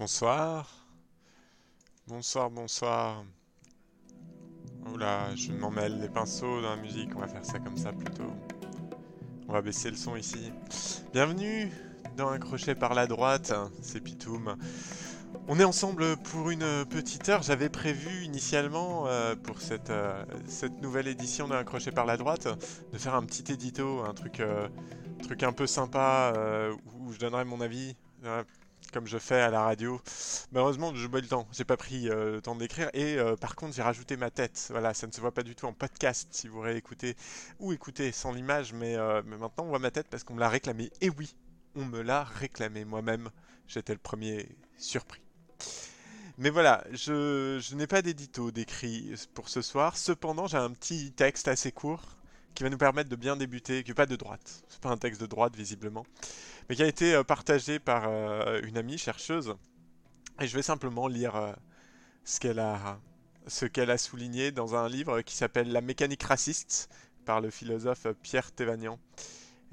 Bonsoir. Bonsoir, bonsoir. Oula, je m'en mêle les pinceaux dans la musique, on va faire ça comme ça plutôt. On va baisser le son ici. Bienvenue dans Un crochet par la droite, c'est Pitoum. On est ensemble pour une petite heure. J'avais prévu initialement euh, pour cette, euh, cette nouvelle édition d'un crochet par la droite de faire un petit édito, un truc, euh, truc un peu sympa où je donnerai mon avis comme je fais à la radio. Malheureusement, je bois le temps. J'ai pas pris le temps d'écrire. Et par contre, j'ai rajouté ma tête. Voilà, ça ne se voit pas du tout en podcast si vous réécoutez ou écoutez sans l'image. Mais, mais, maintenant, on voit ma tête parce qu'on me l'a réclamé. Et oui, on me l'a réclamé moi-même. J'étais le premier surpris. Mais voilà, je, n'ai pas d'édito d'écrit pour ce soir. Cependant, j'ai un petit texte assez court qui va nous permettre de bien débuter, qui n'est pas de droite. C'est pas un texte de droite visiblement, mais qui a été euh, partagé par euh, une amie chercheuse. Et je vais simplement lire euh, ce qu'elle a, souligné dans un livre qui s'appelle La mécanique raciste par le philosophe Pierre Thévanian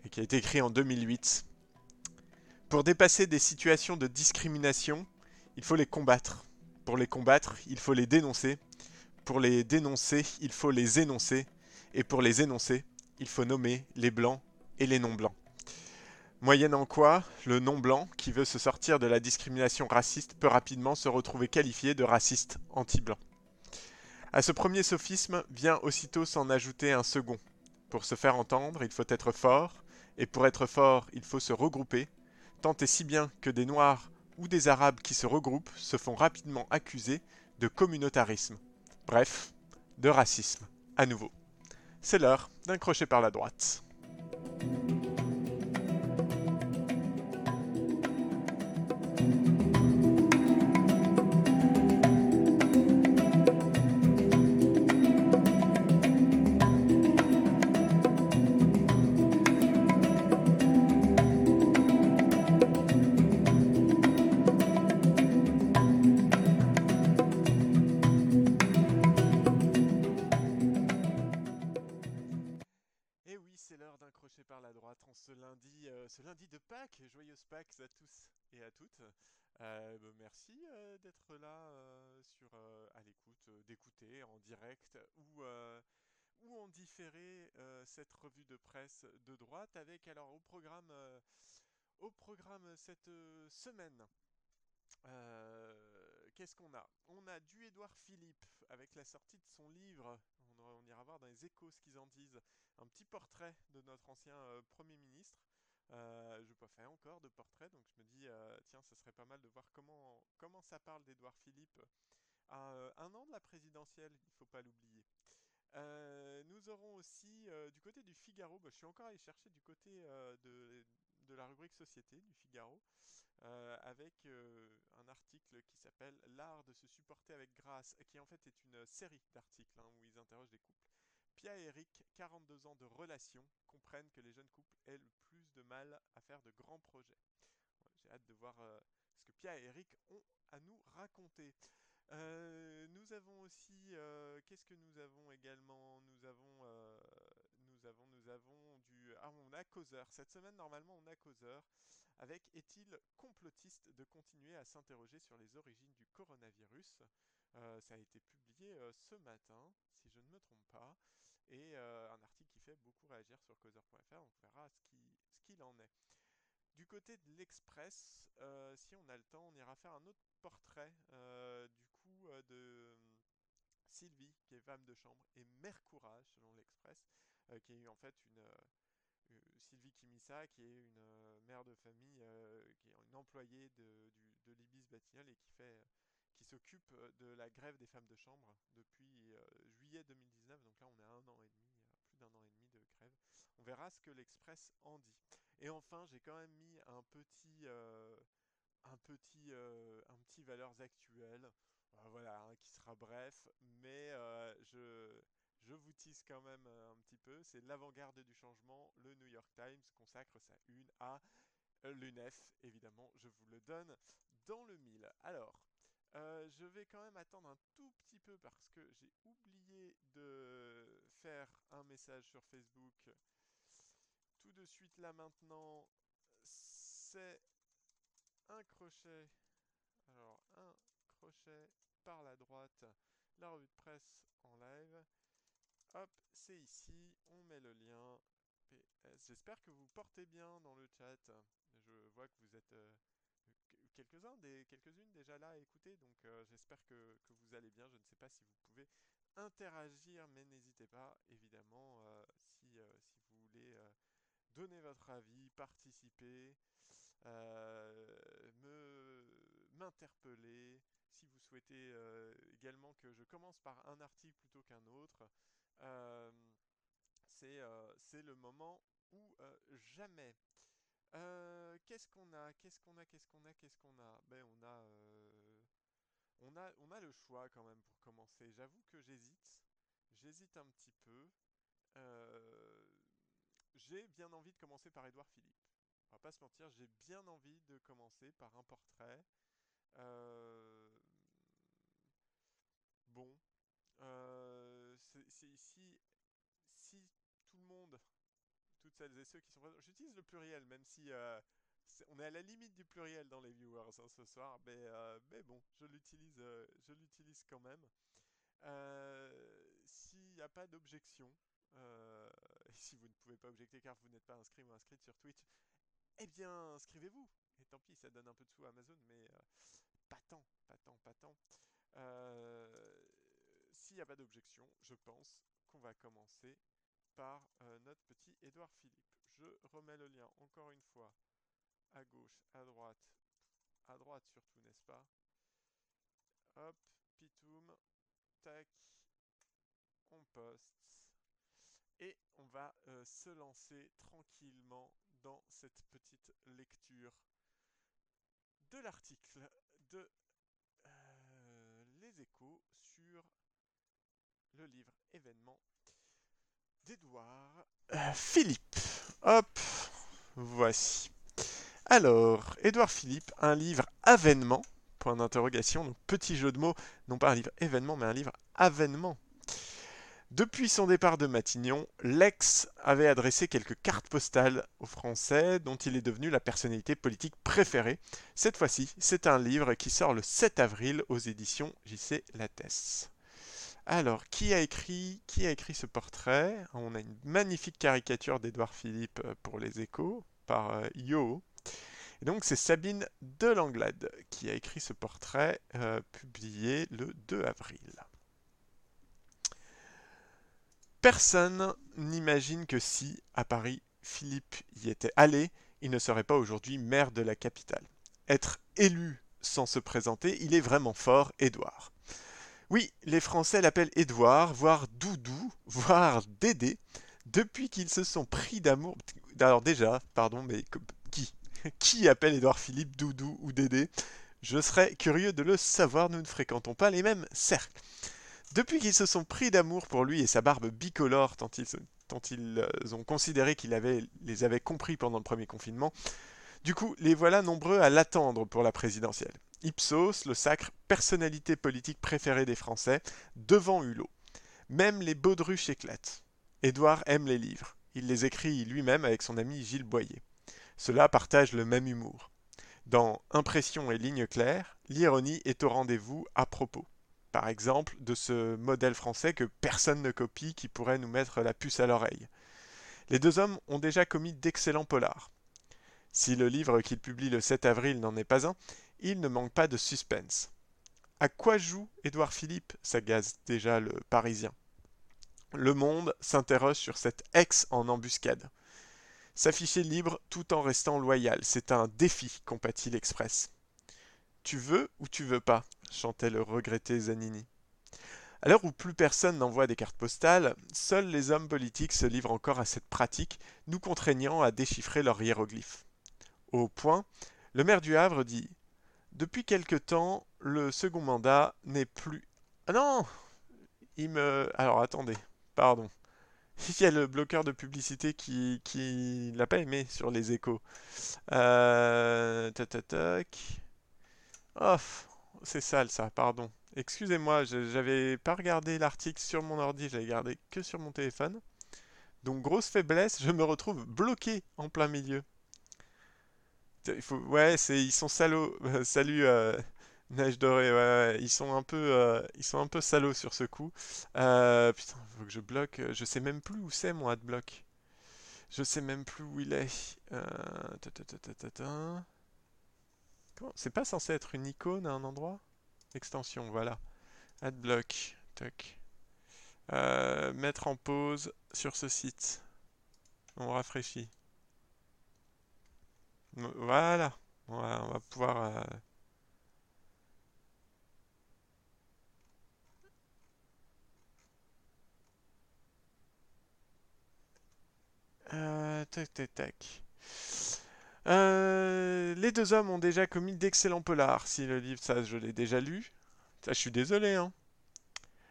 et qui a été écrit en 2008. Pour dépasser des situations de discrimination, il faut les combattre. Pour les combattre, il faut les dénoncer. Pour les dénoncer, il faut les énoncer. Et pour les énoncer, il faut nommer les blancs et les non-blancs. Moyennant quoi, le non-blanc, qui veut se sortir de la discrimination raciste, peut rapidement se retrouver qualifié de raciste anti-blanc. À ce premier sophisme vient aussitôt s'en ajouter un second. Pour se faire entendre, il faut être fort, et pour être fort, il faut se regrouper, tant et si bien que des Noirs ou des Arabes qui se regroupent se font rapidement accuser de communautarisme. Bref, de racisme, à nouveau. C'est l'heure d'un crochet par la droite. De droite avec alors au programme au programme cette semaine. Qu'est-ce qu'on a? On a du Édouard Philippe avec la sortie de son livre. On, on ira voir dans les échos ce qu'ils en disent. Un petit portrait de notre ancien Premier ministre. Euh, je n'ai pas encore de portrait, donc je me dis, euh, tiens, ce serait pas mal de voir comment, comment ça parle d'Edouard Philippe à euh, un an de la présidentielle, il faut pas l'oublier. Nous aurons aussi du côté du Figaro, bah, je suis encore allé chercher du côté de, de, la rubrique Société du Figaro, avec un article qui s'appelle L'art de se supporter avec grâce, qui en fait est une série d'articles hein, où ils interrogent des couples. Pia et Eric, 42 ans de relation, comprennent que les jeunes couples aient le plus de mal à faire de grands projets. J'ai hâte de voir euh, ce que Pia et Eric ont à nous raconter. Euh, nous avons aussi, euh, qu'est-ce que nous avons également? Nous avons, nous avons, nous avons du, ah on a causeur. Cette semaine normalement on a causeur. Avec est-il complotiste de continuer à s'interroger sur les origines du coronavirus? Ça a été publié ce matin, si je ne me trompe pas et euh, un article qui fait beaucoup réagir sur causeur.fr, on verra ce qu'il en est. Du côté de l'Express, euh, si on a le temps, on ira faire un autre portrait euh, du coup de Sylvie, qui est femme de chambre, et Mère Courage, selon l'Express, qui est en fait une, Sylvie Kimissa, qui est une mère de famille, qui est une employée de, l'Ibis Batignolles et qui s'occupe euh, de la grève des femmes de chambre depuis euh, juillet 2019. Donc là, on est à un an et demi, euh, plus d'un an et demi de grève. On verra ce que l'Express en dit. Et enfin, j'ai quand même mis un petit, un petit, un petit valeurs actuelles. Voilà, hein, qui sera bref, mais je, je vous tease quand même un petit peu. C'est l'avant-garde du changement. Le New York Times consacre sa une à l'UNEF. Évidemment, je vous le donne dans le mille. Alors, euh, je vais quand même attendre un tout petit peu parce que j'ai oublié de faire un message sur Facebook. Tout de suite là maintenant, c'est un crochet Alors, un crochet par la droite, la revue de presse en live. Hop, c'est ici, on met le lien. PS. J'espère que vous portez bien dans le chat. Je vois que vous êtes euh, quelques-uns, des, quelques-unes déjà là à écouter, donc euh, j'espère que, que, vous allez bien. Je ne sais pas si vous pouvez interagir, mais n'hésitez pas, évidemment, euh, si, si, vous voulez donner votre avis, participer, m'interpeller, si vous souhaitez également que je commence par un article plutôt qu'un autre. c'est le moment où jamais. qu'est-ce qu'on a Qu'est-ce qu'on a Qu'est-ce qu'on a Qu'est-ce qu'on a? Ben on a on a, on a le choix quand même pour commencer. J'avoue que j'hésite. J'hésite un petit peu. Euh, j'ai bien envie de commencer par Édouard Philippe. On va pas se mentir, j'ai bien envie de commencer par un portrait. Euh, bon. Euh, si, si, si tout le monde, toutes celles et ceux qui sont présents, j'utilise le pluriel, même si on est à la limite du pluriel dans les viewers hein, ce soir, mais, euh, mais bon, je l'utilise, euh, je l'utilise quand même. Euh, s'il n'y a pas d'objection, si vous ne pouvez pas objecter car vous n'êtes pas inscrit ou inscrite sur Twitch, eh bien, inscrivez-vous. Et tant pis, ça donne un peu de sous à Amazon, mais pas tant, pas tant, pas tant. S'il n'y a pas d'objection, je pense qu'on va commencer par notre petit Édouard Philippe. Je remets le lien encore une fois à gauche, à droite, à droite surtout, n'est-ce pas? Hop, pitoum, tac, on poste. Et on va euh, se lancer tranquillement dans cette petite lecture de l'article de euh, Les Échos sur le livre événement d'Edouard euh, Philippe. Hop, voici. Alors, Édouard Philippe, un livre avènement, point d'interrogation, donc petit jeu de mots, non pas un livre événement, mais un livre avènement. Depuis son départ de Matignon, Lex avait adressé quelques cartes postales aux Français dont il est devenu la personnalité politique préférée. Cette fois-ci, c'est un livre qui sort le 7 avril aux éditions JC Lattès. Alors, qui a écrit, qui a écrit ce portrait? On a une magnifique caricature d'Édouard Philippe euh, pour les échos par euh, Yo. Et donc c'est Sabine Delanglade qui a écrit ce portrait euh, publié le 2 avril. Personne n'imagine que si, à Paris, Philippe y était allé, il ne serait pas aujourd'hui maire de la capitale. Être élu sans se présenter, il est vraiment fort, Édouard. Oui, les Français l'appellent Édouard, voire Doudou, voire Dédé, depuis qu'ils se sont pris d'amour. Alors déjà, pardon, mais qui qui appelle Édouard Philippe Doudou ou Dédé? Je serais curieux de le savoir, nous ne fréquentons pas les mêmes cercles. Depuis qu'ils se sont pris d'amour pour lui et sa barbe bicolore, tant ils, euh, ont considéré qu'il les avait compris pendant le premier confinement, du coup, les voilà nombreux à l'attendre pour la présidentielle. Ipsos le sacre personnalité politique préférée des Français, devant Hulot. Même les baudruches éclatent. Édouard aime les livres. Il les écrit lui-même avec son ami Gilles Boyer. Cela partage le même humour. Dans Impression et lignes claires, l'ironie est au rendez-vous à propos. Par exemple, de ce modèle français que personne ne copie qui pourrait nous mettre la puce à l'oreille. Les deux hommes ont déjà commis d'excellents polars. Si le livre qu'il publie le 7 avril n'en est pas un, il ne manque pas de suspense. À quoi joue Édouard Philippe s'agace déjà le Parisien? Le Monde s'interroge sur cette ex en embuscade. S'afficher libre tout en restant loyal, c'est un défi, compatit l'Express. Tu veux ou tu veux pas? chantait le regretté Zanini. À l'heure où plus personne n'envoie des cartes postales, seuls les hommes politiques se livrent encore à cette pratique, nous contraignant à déchiffrer leurs hiéroglyphes. Au point, le maire du Havre dit Depuis quelque temps, le second mandat n'est plus. Ah non Il me. Alors attendez, pardon. Il y a le bloqueur de publicité qui, qui l'a pas aimé sur les échos. Euh, tac, Oh, c'est sale ça, pardon. Excusez-moi, j'avais pas regardé l'article sur mon ordi, j'avais gardé que sur mon téléphone. Donc grosse faiblesse, je me retrouve bloqué en plein milieu. Il faut... Ouais, c'est ils sont salauds. Salut euh, Neige dorée, ils sont un peu, euh, ils sont un peu salauds sur ce coup. Euh, putain, faut que je bloque. Je sais même plus où c'est mon adblock. Je sais même plus où il est. C'est pas censé être une icône à un endroit? Extension, voilà. Adblock. Euh, mettre en pause sur ce site. On rafraîchit. Voilà. On va pouvoir. euh, euh, tac, tac, tac. Euh, les deux hommes ont déjà commis d'excellents polars. Si le livre, ça, je l'ai déjà lu. Ça, je suis désolé, hein.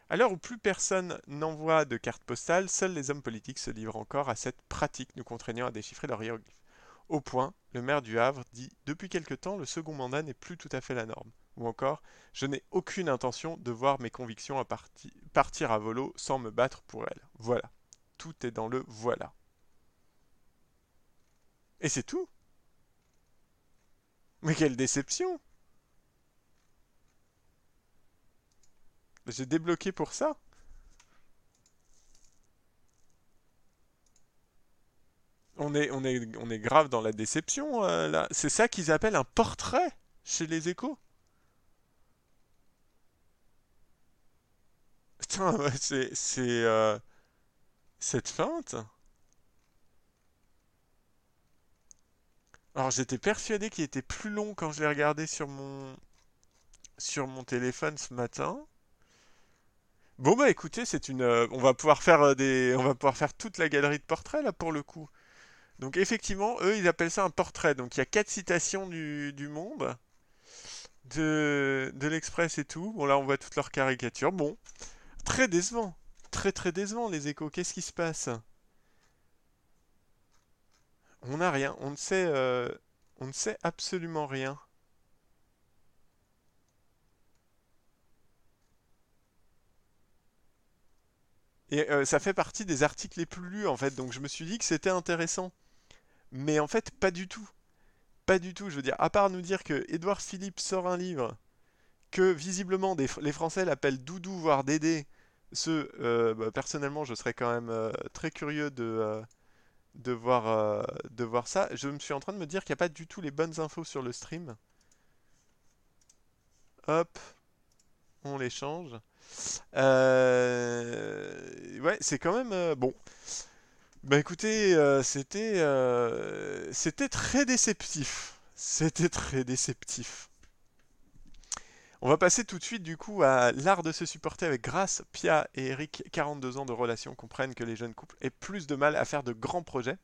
À l'heure où plus personne n'envoie de cartes postales, seuls les hommes politiques se livrent encore à cette pratique, nous contraignant à déchiffrer leurs hiéroglyphes. Au point, le maire du Havre dit Depuis quelque temps, le second mandat n'est plus tout à fait la norme. Ou encore Je n'ai aucune intention de voir mes convictions partir à volo sans me battre pour elles. Voilà. Tout est dans le voilà. Et c'est tout Mais quelle déception J'ai débloqué pour ça On est, grave dans la déception, euh, là. C'est ça qu'ils appellent un portrait chez les échos Putain, c'est, c'est, euh, cette feinte. Alors j'étais persuadé qu'il était plus long quand je l'ai regardé sur mon, téléphone ce matin. Bon bah écoutez, c'est une, euh, on va pouvoir faire des, on va pouvoir faire toute la galerie de portraits là pour le coup. Donc effectivement, eux ils appellent ça un portrait. Donc il y a quatre citations du, Monde, de, de l'Express et tout. Bon là on voit toutes leurs caricatures. Bon, très décevant, très très décevant les Échos. Qu'est-ce qui se passe? On n'a rien, on ne sait, euh, on ne sait absolument rien. Et euh, ça fait partie des articles les plus lus en fait. Donc je me suis dit que c'était intéressant. Mais en fait, pas du tout. Pas du tout. Je veux dire, à part nous dire que Édouard Philippe sort un livre que visiblement les Français l'appellent Doudou voire Dédé. Ce, euh, bah, personnellement, je serais quand même euh, très curieux de, euh, de voir, de voir ça. Je me suis en train de me dire qu'il n'y a pas du tout les bonnes infos sur le stream. Hop, on les change. Ouais, c'est quand même bon. Bah écoutez, euh, c'était euh, c'était très déceptif. C'était très déceptif. On va passer tout de suite du coup à l'art de se supporter avec Grace, Pia et Eric, 42 ans de relation, comprennent que les jeunes couples aient plus de mal à faire de grands projets.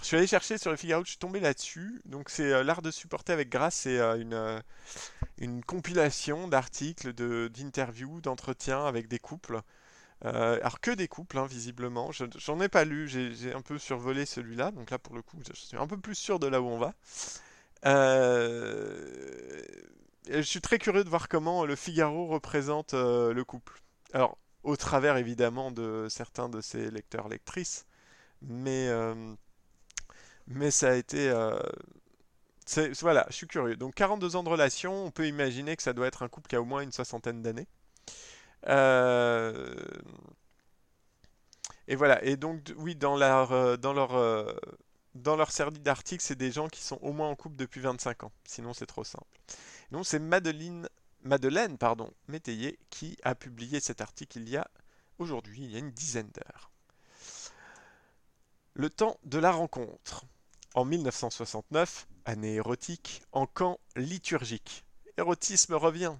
Je suis allé chercher sur le Figaro, je suis tombé là-dessus. Donc c'est euh, l'art de supporter avec Grace, c'est une, compilation d'articles, de, d'interviews, d'entretiens avec des couples. Euh, alors que des couples, hein, visiblement. Je- j'en ai pas lu, j'ai un peu survolé celui-là. Donc là, pour le coup, je suis un peu plus sûr de là où on va. Euh, je suis très curieux de voir comment le Figaro représente euh, le couple. Alors, au travers évidemment de certains de ses lecteurs-lectrices, mais, euh, mais ça a été... voilà, je suis curieux. Donc 42 ans de relation, on peut imaginer que ça doit être un couple qui a au moins une soixantaine d'années. Euh, et voilà, et donc oui, dans leur, euh, dans leur, euh, dans leur série d'articles, c'est des gens qui sont au moins en couple depuis 25 ans. Sinon, c'est trop simple. Donc c'est Madeleine, Madeleine, pardon, Métayer qui a publié cet article il y a aujourd'hui, il y a une dizaine d'heures. Le temps de la rencontre. En 1969, année érotique, en camp liturgique. Érotisme revient.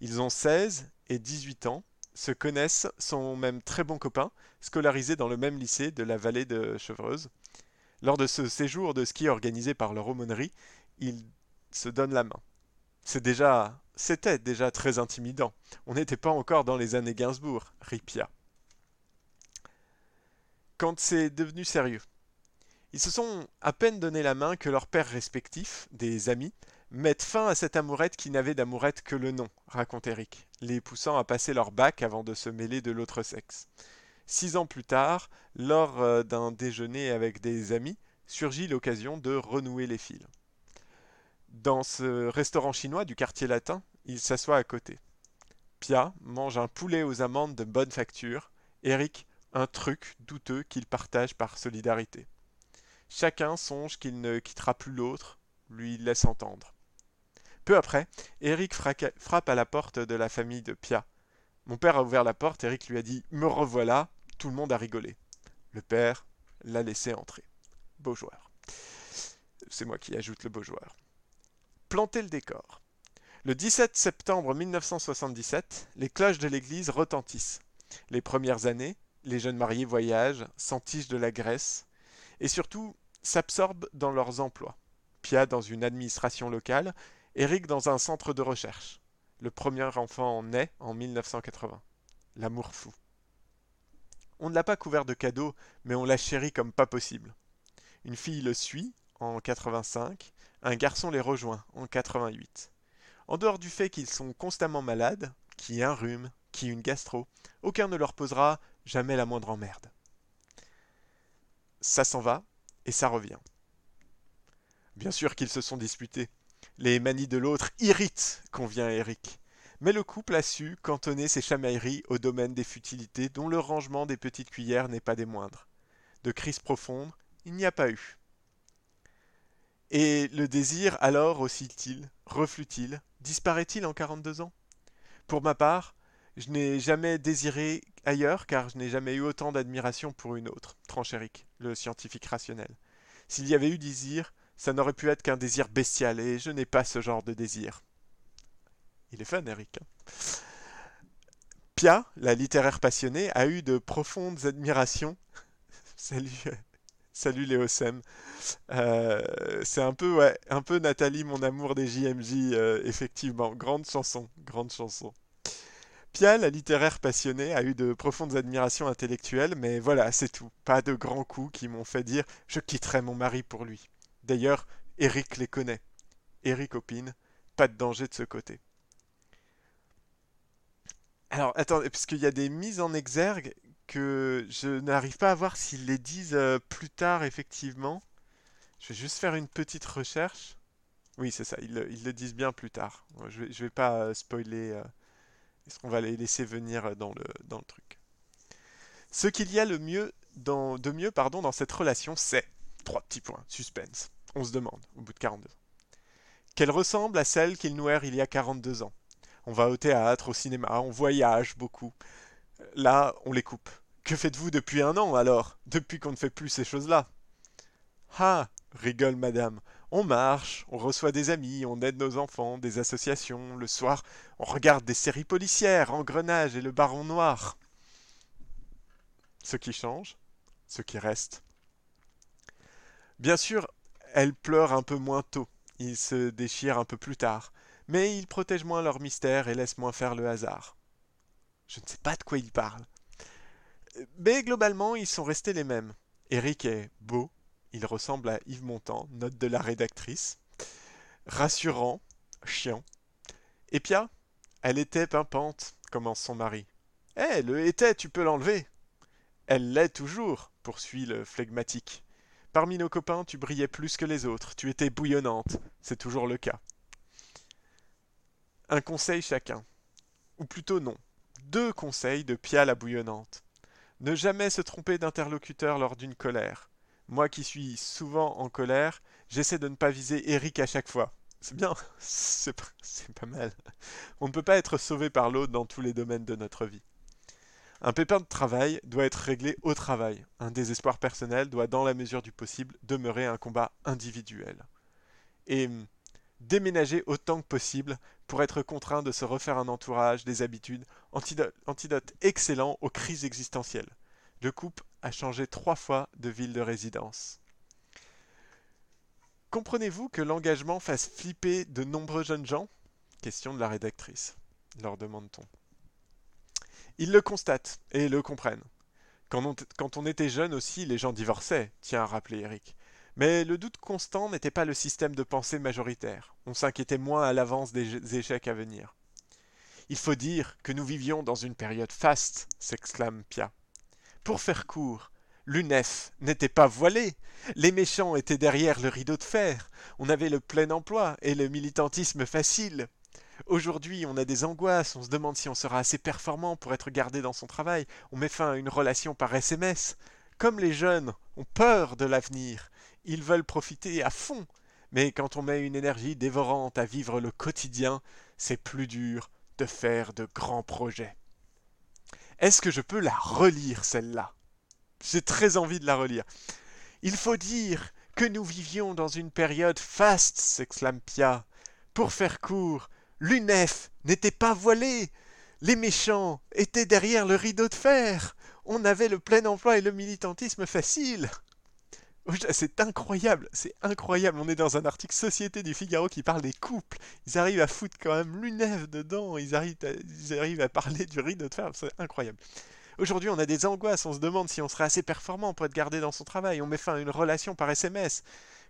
Ils ont 16 et 18 ans, se connaissent, sont même très bons copains, scolarisés dans le même lycée de la vallée de Chevreuse. Lors de ce séjour de ski organisé par leur aumônerie, ils se donnent la main. C'est déjà, c'était déjà très intimidant. On n'était pas encore dans les années Gainsbourg, Ripia. Quand c'est devenu sérieux, ils se sont à peine donné la main que leurs pères respectifs, des amis, mettent fin à cette amourette qui n'avait d'amourette que le nom, raconte Eric, les poussant à passer leur bac avant de se mêler de l'autre sexe. Six ans plus tard, lors euh, d'un déjeuner avec des amis, surgit l'occasion de renouer les fils. Dans ce restaurant chinois du quartier latin, il s'assoit à côté. Pia mange un poulet aux amandes de bonne facture, Eric un truc douteux qu'il partage par solidarité. Chacun songe qu'il ne quittera plus l'autre, lui laisse entendre. Peu après, Eric frappe à la porte de la famille de Pia. Mon père a ouvert la porte, Eric lui a dit Me revoilà, tout le monde a rigolé. Le père l'a laissé entrer. Beau joueur. C'est moi qui ajoute le beau joueur. Planter le décor. Le 17 septembre 1977, les cloches de l'église retentissent. Les premières années, les jeunes mariés voyagent, s'entichent de la Grèce, et surtout s'absorbent dans leurs emplois. Pia dans une administration locale, Eric dans un centre de recherche. Le premier enfant naît en 1980. L'amour fou. On ne l'a pas couvert de cadeaux, mais on l'a chéri comme pas possible. Une fille le suit en 85, un garçon les rejoint en 88. En dehors du fait qu'ils sont constamment malades, qui un rhume, qui une gastro, aucun ne leur posera jamais la moindre emmerde. Ça s'en va et ça revient. Bien sûr qu'ils se sont disputés. Les manies de l'autre irritent, convient Eric. Mais le couple a su cantonner ses chamailleries au domaine des futilités dont le rangement des petites cuillères n'est pas des moindres. De crise profonde, il n'y a pas eu. Et le désir alors oscille-t-il, reflue-t-il, disparaît-il en 42 ans? Pour ma part, je n'ai jamais désiré ailleurs car je n'ai jamais eu autant d'admiration pour une autre, tranche Eric, le scientifique rationnel. S'il y avait eu désir, ça n'aurait pu être qu'un désir bestial et je n'ai pas ce genre de désir. Il est fun, Eric. Hein. Pia, la littéraire passionnée, a eu de profondes admirations. Salut, salut Léo euh, c'est un peu, un peu Nathalie, mon amour des JMJ, euh, effectivement. Grande chanson, grande chanson. Pia, la littéraire passionnée, a eu de profondes admirations intellectuelles, mais voilà, c'est tout. Pas de grands coups qui m'ont fait dire je quitterai mon mari pour lui. D'ailleurs, Eric les connaît. Eric opine, pas de danger de ce côté. Alors, attendez, parce qu'il y a des mises en exergue que je n'arrive pas à voir s'ils les disent euh, plus tard, effectivement. Je vais juste faire une petite recherche. Oui, c'est ça, ils, le disent bien plus tard. Je vais, vais pas euh, spoiler. Euh, est-ce qu'on va les laisser venir dans le, truc Ce qu'il y a de mieux dans cette relation, c'est... Trois petits points, suspense. On se demande, au bout de 42 ans. Qu'elle ressemble à celle qu'il nouèrent il y a 42 ans. On va au théâtre, au cinéma, on voyage beaucoup. Là, on les coupe. Que faites-vous depuis un an alors? Depuis qu'on ne fait plus ces choses-là? Ah rigole madame. On marche, on reçoit des amis, on aide nos enfants, des associations. Le soir, on regarde des séries policières, Engrenage et le Baron Noir. Ce qui change, ce qui reste. Bien sûr, elle pleure un peu moins tôt, ils se déchirent un peu plus tard, mais ils protègent moins leur mystère et laissent moins faire le hasard. Je ne sais pas de quoi ils parlent. Mais globalement, ils sont restés les mêmes. Eric est beau, il ressemble à Yves Montand, note de la rédactrice. Rassurant, chiant. Et Pia Elle était pimpante, commence son mari. Eh, le était, tu peux l'enlever. Elle l'est toujours, poursuit le flegmatique. Parmi nos copains, tu brillais plus que les autres, tu étais bouillonnante, c'est toujours le cas. Un conseil chacun. Ou plutôt non. Deux conseils de Pia la bouillonnante. Ne jamais se tromper d'interlocuteur lors d'une colère. Moi qui suis souvent en colère, j'essaie de ne pas viser Eric à chaque fois. C'est bien, c'est pas, mal. On ne peut pas être sauvé par l'autre dans tous les domaines de notre vie. Un pépin de travail doit être réglé au travail. Un désespoir personnel doit, dans la mesure du possible, demeurer un combat individuel. Et hum, déménager autant que possible pour être contraint de se refaire un entourage, des habitudes, antidote, antidote excellent aux crises existentielles. Le couple a changé trois fois de ville de résidence. Comprenez-vous que l'engagement fasse flipper de nombreux jeunes gens? Question de la rédactrice, leur demande-t-on. Ils le constatent et le comprennent. Quand on, était jeune aussi, les gens divorçaient, tient à rappeler Eric. Mais le doute constant n'était pas le système de pensée majoritaire. On s'inquiétait moins à l'avance des échecs à venir. Il faut dire que nous vivions dans une période faste, s'exclame Pia. Pour faire court, l'UNEF n'était pas voilée. Les méchants étaient derrière le rideau de fer. On avait le plein emploi et le militantisme facile. Aujourd'hui, on a des angoisses, on se demande si on sera assez performant pour être gardé dans son travail, on met fin à une relation par SMS. Comme les jeunes ont peur de l'avenir, ils veulent profiter à fond. Mais quand on met une énergie dévorante à vivre le quotidien, c'est plus dur de faire de grands projets. Est-ce que je peux la relire, celle-là? J'ai très envie de la relire. Il faut dire que nous vivions dans une période faste, s'exclame Pia. Pour faire court, l'UNEF n'était pas voilée. Les méchants étaient derrière le rideau de fer. On avait le plein emploi et le militantisme facile. C'est incroyable, c'est incroyable. On est dans un article Société du Figaro qui parle des couples. Ils arrivent à foutre quand même l'UNEF dedans. Ils arrivent, à, ils arrivent à parler du rideau de fer. C'est incroyable. Aujourd'hui, on a des angoisses. On se demande si on serait assez performant pour être gardé dans son travail. On met fin à une relation par SMS.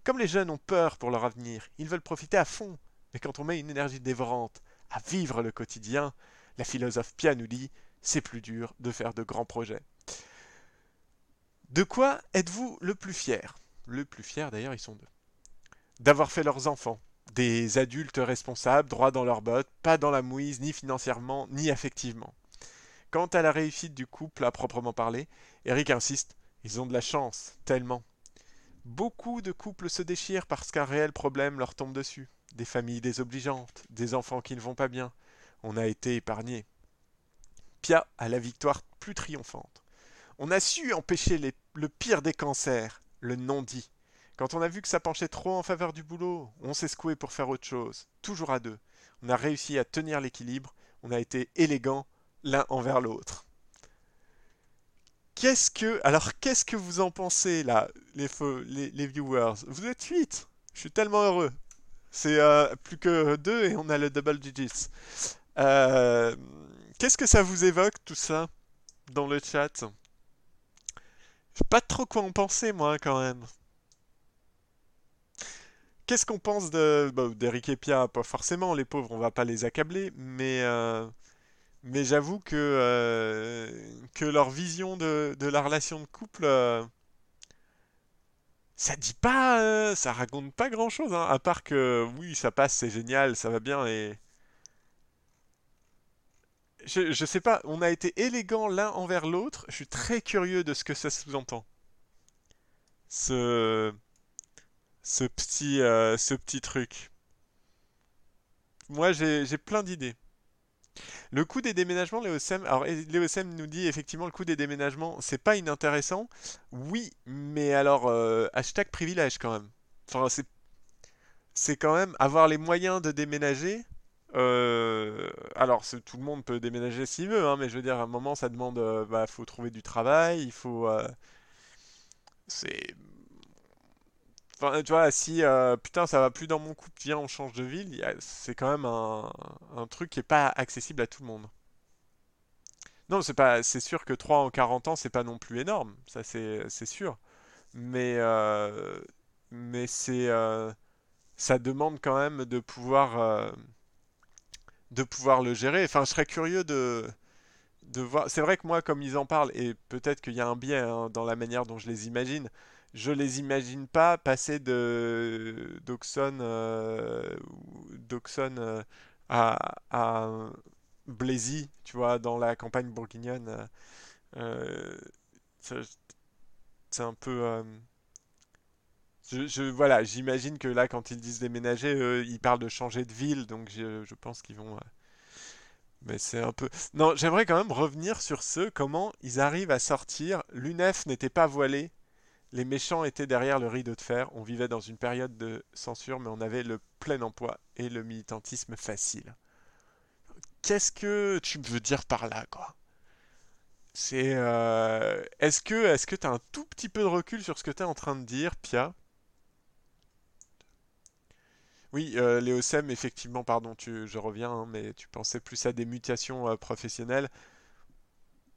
Comme les jeunes ont peur pour leur avenir, ils veulent profiter à fond. Mais quand on met une énergie dévorante à vivre le quotidien, la philosophe Pia nous dit c'est plus dur de faire de grands projets. De quoi êtes-vous le plus fier? Le plus fier d'ailleurs, ils sont deux. D'avoir fait leurs enfants, des adultes responsables, droits dans leurs bottes, pas dans la mouise, ni financièrement, ni affectivement. Quant à la réussite du couple à proprement parler, Eric insiste, ils ont de la chance, tellement. Beaucoup de couples se déchirent parce qu'un réel problème leur tombe dessus. Des familles désobligeantes, des enfants qui ne vont pas bien. On a été épargnés. Pia a la victoire plus triomphante. On a su empêcher le pire des cancers, le non-dit. Quand on a vu que ça penchait trop en faveur du boulot, on s'est secoué pour faire autre chose, toujours à deux. On a réussi à tenir l'équilibre, on a été élégant l'un envers l'autre. Qu'est-ce que. Alors, qu'est-ce que vous en pensez, là, les, les, viewers? Vous êtes 8 Je suis tellement heureux. C'est euh, plus que deux et on a le double digits. Euh, qu'est-ce que ça vous évoque, tout ça, dans le chat? Sais pas trop quoi en penser, moi, quand même. Qu'est-ce qu'on pense de bah, d'Eric et Pia? Pas forcément, les pauvres, on va pas les accabler, mais euh, mais j'avoue que que leur vision de, de, la relation de couple, ça dit pas, ça raconte pas grand-chose, hein, à part que oui, ça passe, c'est génial, ça va bien et je, je sais pas, on a été élégants l'un envers l'autre. Je suis très curieux de ce que ça sous-entend. Ce, ce petit, euh, ce petit truc. Moi, j'ai plein d'idées. Le coût des déménagements, Léosem, alors Léosem nous dit effectivement le coût des déménagements, c'est pas inintéressant. Oui, mais alors euh, hashtag privilège quand même. Enfin, c'est c'est quand même avoir les moyens de déménager. Euh, alors, tout le monde peut déménager s'il veut, hein, mais je veux dire, à un moment, ça demande, euh, bah, faut trouver du travail, il faut, euh, c'est, enfin, tu vois, si, putain, ça va plus dans mon couple, viens, on change de ville, c'est quand même un, truc qui est pas accessible à tout le monde. Non, c'est pas, c'est sûr que 3 en 40 ans, c'est pas non plus énorme, ça c'est, sûr, mais, mais c'est, ça demande quand même de pouvoir de pouvoir le gérer. Enfin, je serais curieux de, de voir. C'est vrai que moi, comme ils en parlent, et peut-être qu'il y a un biais hein, dans la manière dont je les imagine, je les imagine pas passer de d'Oxon euh, euh, à, Blazy, tu vois, dans la campagne bourguignonne. Euh, c'est un peu. Voilà, j'imagine que là, quand ils disent déménager, ils parlent de changer de ville, donc je, pense qu'ils vont. Mais c'est un peu. Non, j'aimerais quand même revenir sur ce, comment ils arrivent à sortir. L'UNEF n'était pas voilé, les méchants étaient derrière le rideau de fer. On vivait dans une période de censure, mais on avait le plein emploi et le militantisme facile. Qu'est-ce que tu veux dire par là, quoi? C'est. Euh, est-ce que est-ce que t'as un tout petit peu de recul sur ce que t'es en train de dire, Pia? Oui, euh, effectivement, pardon, tu, je reviens, hein, mais tu pensais plus à des mutations euh, professionnelles.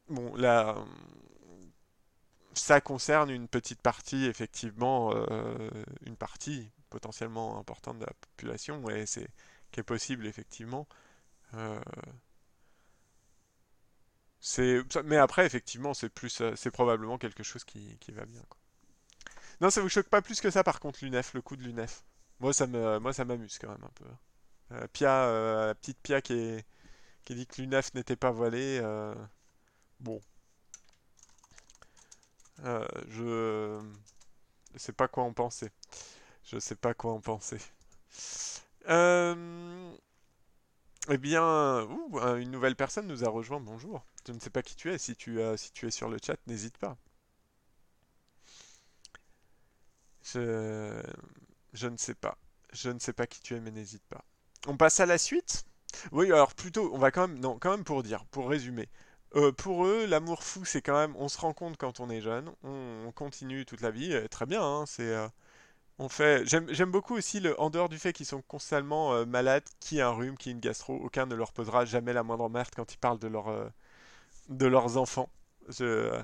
Bon, là, ça concerne une petite partie, effectivement, euh, une partie potentiellement importante de la population, et c'est qui possible, effectivement. Euh, mais après, effectivement, c'est plus, c'est probablement quelque chose qui, qui va bien. Non, ça vous choque pas plus que ça, par contre, l'UNEF, le coup de l'UNEF? Moi, ça m'amuse quand même un peu. Pia, la petite Pia qui, qui dit que l'UNEF n'était pas voilée. bon. Je ne sais pas quoi en penser. Je sais pas quoi en penser. Euh... Eh bien, une nouvelle personne nous a rejoint. Bonjour. Je ne sais pas qui tu es. Si tu, si tu es sur le chat, n'hésite pas. Je... je ne sais pas. Je ne sais pas qui tu es, mais n'hésite pas. On passe à la suite? Oui, alors plutôt, on va quand même, non, quand même pour dire, pour résumer. Euh, pour eux, l'amour fou, c'est quand même, on se rend compte quand on est jeune, on, continue toute la vie, très bien, hein, c'est, euh, on fait, j'aime beaucoup aussi le, en dehors du fait qu'ils sont constamment euh, malades, qui a un rhume, qui a une gastro, aucun ne leur posera jamais la moindre merde quand ils parlent de leur, de leurs enfants. Je,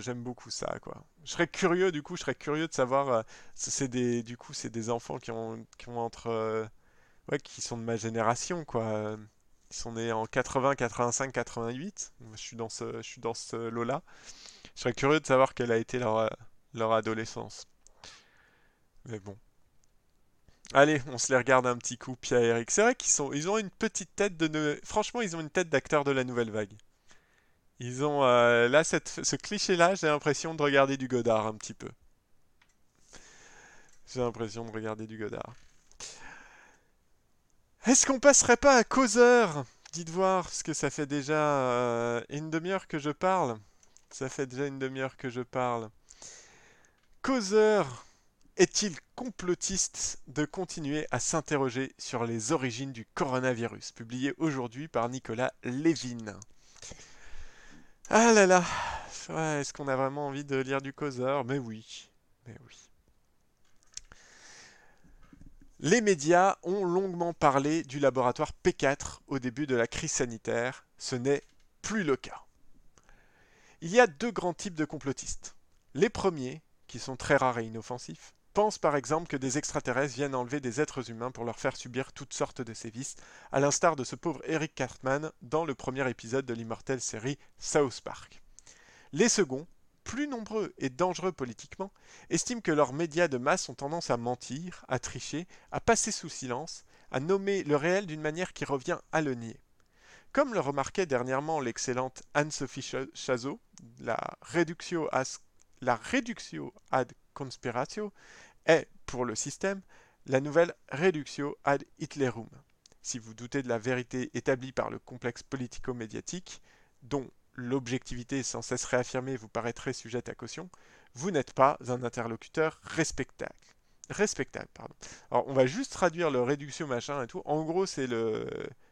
j'aime beaucoup ça, quoi. Je serais curieux, du coup, je serais curieux de savoir, c'est des, du coup, c'est des enfants qui ont, qui ont entre, ouais, qui sont de ma génération, quoi. Sont nés en 80, 85, 88. Je suis dans ce, je lot-là. Je serais curieux de savoir quelle a été leur, euh, leur adolescence. Mais bon. Allez, on se les regarde un petit coup, Pierre et Eric. C'est vrai qu'ils sont, ils ont une petite tête de, franchement, ils ont une tête d'acteur de la nouvelle vague. Ils ont euh, là cette, ce cliché-là, j'ai l'impression de regarder du Godard un petit peu. J'ai l'impression de regarder du Godard. Est-ce qu'on passerait pas à causeur? Dites voir, parce que ça fait déjà euh, une demi-heure que je parle. Ça fait déjà une demi-heure que je parle. Causeur est-il complotiste de continuer à s'interroger sur les origines du coronavirus? Publié aujourd'hui par Nicolas Lévin. Ah là là Est-ce qu'on a vraiment envie de lire du causeur? Mais oui. Mais oui. Les médias ont longuement parlé du laboratoire P4 au début de la crise sanitaire. Ce n'est plus le cas. Il y a deux grands types de complotistes. Les premiers, qui sont très rares et inoffensifs, pensent par exemple que des extraterrestres viennent enlever des êtres humains pour leur faire subir toutes sortes de sévices, à l'instar de ce pauvre Eric Cartman dans le premier épisode de l'immortelle série South Park. Les seconds plus nombreux et dangereux politiquement, estiment que leurs médias de masse ont tendance à mentir, à tricher, à passer sous silence, à nommer le réel d'une manière qui revient à le nier. Comme le remarquait dernièrement l'excellente Anne-Sophie Chazot, la reductio, la ad conspiratio est, pour le système, la nouvelle reductio ad Hitlerum. Si vous doutez de la vérité établie par le complexe politico-médiatique, dont l'objectivité sans cesse réaffirmée vous paraîtrait sujette à caution, vous n'êtes pas un interlocuteur respectable. Respectable, pardon. Alors, on va juste traduire le réduction machin et tout. En gros, c'est le.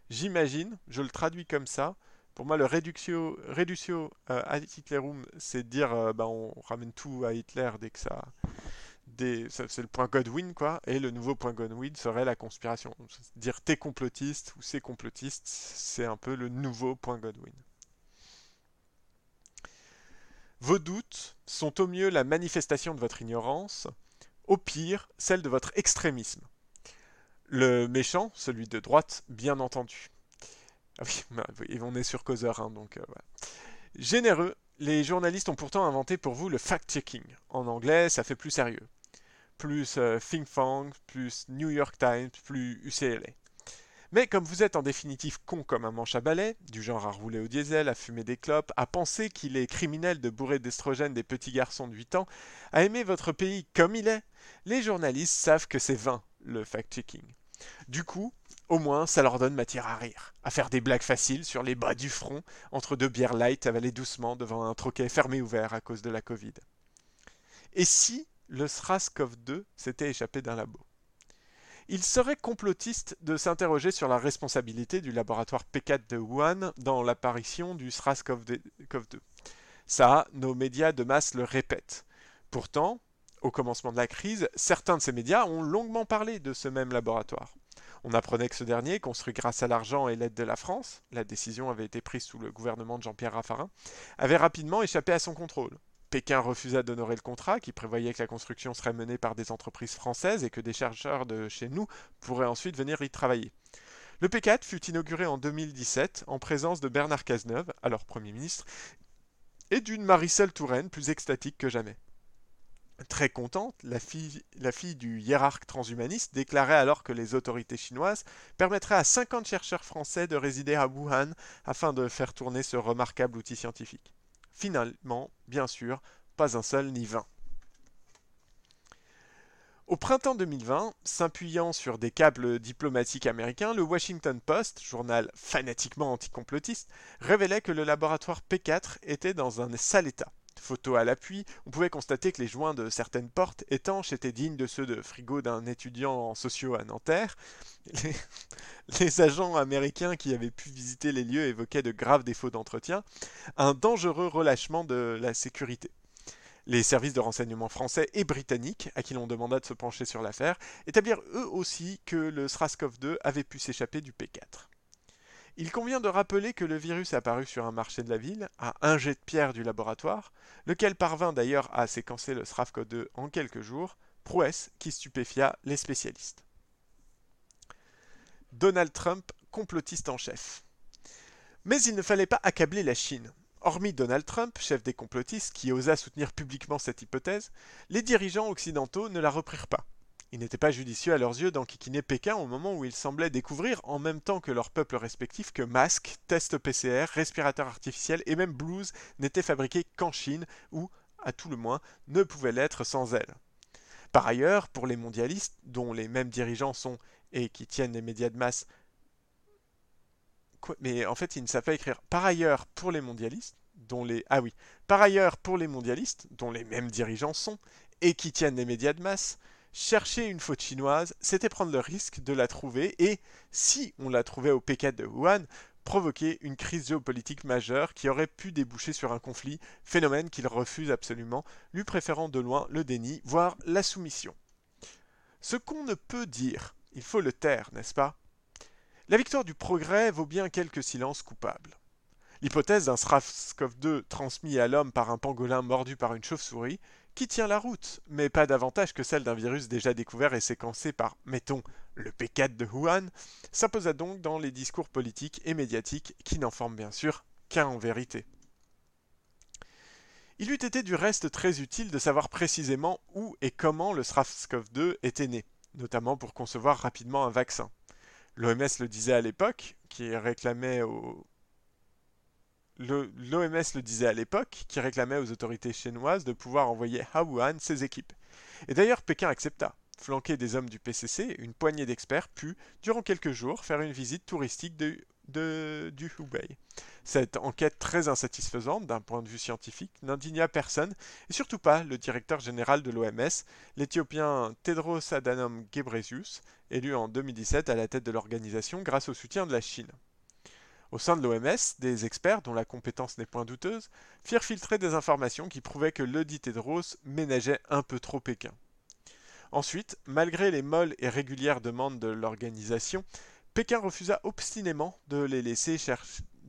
J'imagine, je le traduis comme ça. Pour moi, le réductio euh, ad Hitlerum, c'est dire, euh, bah, on ramène tout à Hitler dès que ça. C'est le point Godwin, quoi. Et le nouveau point Godwin serait la conspiration. Dire t'es complotiste ou c'est complotiste, c'est un peu le nouveau point Godwin. Vos doutes sont au mieux la manifestation de votre ignorance, au pire celle de votre extrémisme. Le méchant, celui de droite, bien entendu. Ah oui, bah, on est sur causeur, hein, donc euh, Généreux, les journalistes ont pourtant inventé pour vous le fact-checking. En anglais, ça fait plus sérieux. Plus euh, Think Tank, plus New York Times, plus UCLA. Mais comme vous êtes en définitive con comme un manche à balai, du genre à rouler au diesel, à fumer des clopes, à penser qu'il est criminel de bourrer d'estrogène des petits garçons de 8 ans, à aimer votre pays comme il est, les journalistes savent que c'est vain, le fact-checking. Du coup, au moins, ça leur donne matière à rire, à faire des blagues faciles sur les bas du front, entre deux bières light avalées doucement devant un troquet fermé ouvert à cause de la Covid. Et si le SRAS-CoV-2 s'était échappé d'un labo? Il serait complotiste de s'interroger sur la responsabilité du laboratoire P4 de Wuhan dans l'apparition du SRAS-CoV-2. Ça, nos médias de masse le répètent. Pourtant, au commencement de la crise, certains de ces médias ont longuement parlé de ce même laboratoire. On apprenait que ce dernier, construit grâce à l'argent et l'aide de la France, la décision avait été prise sous le gouvernement de Jean-Pierre Raffarin, avait rapidement échappé à son contrôle. Pékin refusa d'honorer le contrat qui prévoyait que la construction serait menée par des entreprises françaises et que des chercheurs de chez nous pourraient ensuite venir y travailler. Le P4 fut inauguré en 2017 en présence de Bernard Cazeneuve, alors Premier ministre, et d'une Marisol Touraine plus extatique que jamais. Très contente, la fille, la fille, du hiérarque transhumaniste déclarait alors que les autorités chinoises permettraient à 50 chercheurs français de résider à Wuhan afin de faire tourner ce remarquable outil scientifique. Finalement, bien sûr, pas un seul ni vingt. Au printemps 2020, s'appuyant sur des câbles diplomatiques américains, le Washington Post, journal fanatiquement anticomplotiste, révélait que le laboratoire P4 était dans un sale état. Photo à l'appui, on pouvait constater que les joints de certaines portes étanches étaient dignes de ceux de frigo d'un étudiant en sociaux à Nanterre. Les, agents américains qui avaient pu visiter les lieux évoquaient de graves défauts d'entretien, un dangereux relâchement de la sécurité. Les services de renseignement français et britanniques, à qui l'on demanda de se pencher sur l'affaire, établirent eux aussi que le SRAS-CoV-2 avait pu s'échapper du P4. Il convient de rappeler que le virus apparut sur un marché de la ville, à un jet de pierre du laboratoire, lequel parvint d'ailleurs à séquencer le SRAF-CoV-2 en quelques jours, prouesse qui stupéfia les spécialistes. Donald Trump, complotiste en chef. Mais il ne fallait pas accabler la Chine. Hormis Donald Trump, chef des complotistes, qui osa soutenir publiquement cette hypothèse, les dirigeants occidentaux ne la reprirent pas. Il n'était pas judicieux à leurs yeux d'enquiquiner Pékin au moment où ils semblaient découvrir en même temps que leurs peuples respectifs que masques, tests PCR, respirateurs artificiels et même blues n'étaient fabriqués qu'en Chine ou, à tout le moins, ne pouvaient l'être sans elle. Par ailleurs, pour les mondialistes, dont les mêmes dirigeants sont et qui tiennent les médias de masse, mais en fait ils ne savent pas écrire. Par ailleurs, pour les mondialistes, dont les ah oui, par ailleurs pour les mondialistes, dont les mêmes dirigeants sont et qui tiennent les médias de masse, Chercher une faute chinoise, c'était prendre le risque de la trouver et, si on la trouvait au P4 de Wuhan, provoquer une crise géopolitique majeure qui aurait pu déboucher sur un conflit, phénomène qu'il refuse absolument, lui préférant de loin le déni, voire la soumission. Ce qu'on ne peut dire, il faut le taire, n'est-ce pas? La victoire du progrès vaut bien quelques silences coupables. L'hypothèse d'un SRAS-CoV-2 transmis à l'homme par un pangolin mordu par une chauve-souris qui tient la route, mais pas davantage que celle d'un virus déjà découvert et séquencé par, mettons, le P4 de Wuhan, s'imposa donc dans les discours politiques et médiatiques qui n'en forment bien sûr qu'un en vérité. Il eût été du reste très utile de savoir précisément où et comment le SRAS-CoV-2 était né, notamment pour concevoir rapidement un vaccin. L'OMS le disait à l'époque, qui réclamait au, L'OMS le disait à l'époque, qui réclamait aux autorités chinoises de pouvoir envoyer à Wuhan ses équipes. Et d'ailleurs, Pékin accepta. Flanqué des hommes du PCC, une poignée d'experts put, durant quelques jours, faire une visite touristique du Hubei. Cette enquête très insatisfaisante d'un point de vue scientifique n'indigna personne, et surtout pas le directeur général de l'OMS, l'Éthiopien Tedros Adhanom Ghebreyesus, élu en 2017 à la tête de l'organisation grâce au soutien de la Chine. Au sein de l'OMS, des experts, dont la compétence n'est point douteuse, firent filtrer des informations qui prouvaient que l'audit Tedros ménageait un peu trop Pékin. Ensuite, malgré les molles et régulières demandes de l'organisation, Pékin refusa obstinément de, laisser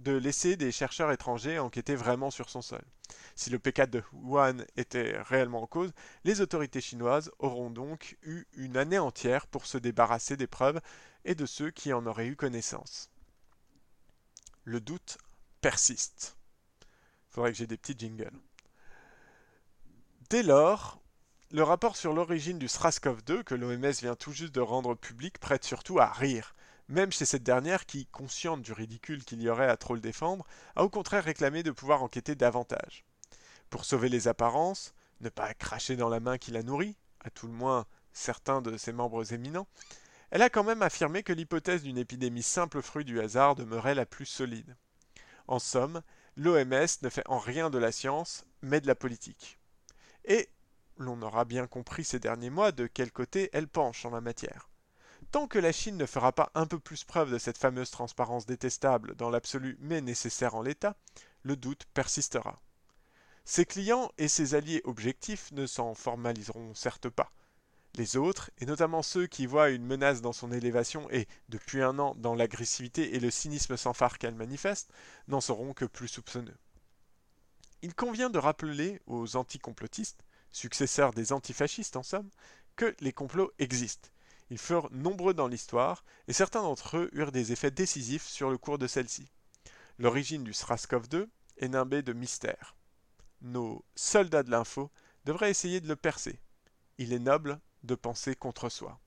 laisser des chercheurs étrangers enquêter vraiment sur son sol. Si le P4 de Wuhan était réellement en cause, les autorités chinoises auront donc eu une année entière pour se débarrasser des preuves et de ceux qui en auraient eu connaissance le doute persiste. Faudrait que j'ai des petits jingles. Dès lors, le rapport sur l'origine du SRAS-CoV-2 que l'OMS vient tout juste de rendre public prête surtout à rire, même chez cette dernière qui, consciente du ridicule qu'il y aurait à trop le défendre, a au contraire réclamé de pouvoir enquêter davantage. Pour sauver les apparences, ne pas cracher dans la main qui la nourrit, à tout le moins certains de ses membres éminents, elle a quand même affirmé que l'hypothèse d'une épidémie simple fruit du hasard demeurait la plus solide. En somme, l'OMS ne fait en rien de la science, mais de la politique. Et l'on aura bien compris ces derniers mois de quel côté elle penche en la matière. Tant que la Chine ne fera pas un peu plus preuve de cette fameuse transparence détestable dans l'absolu mais nécessaire en l'état, le doute persistera. Ses clients et ses alliés objectifs ne s'en formaliseront certes pas, les autres, et notamment ceux qui voient une menace dans son élévation et, depuis un an, dans l'agressivité et le cynisme sans phare qu'elle manifeste, n'en seront que plus soupçonneux. Il convient de rappeler aux anticomplotistes, successeurs des antifascistes en somme, que les complots existent. Ils furent nombreux dans l'histoire, et certains d'entre eux eurent des effets décisifs sur le cours de celle-ci. L'origine du SRAS-CoV-2 est nimbée de mystère. Nos soldats de l'info devrait essayer de le percer. Il est noble de penser contre soi.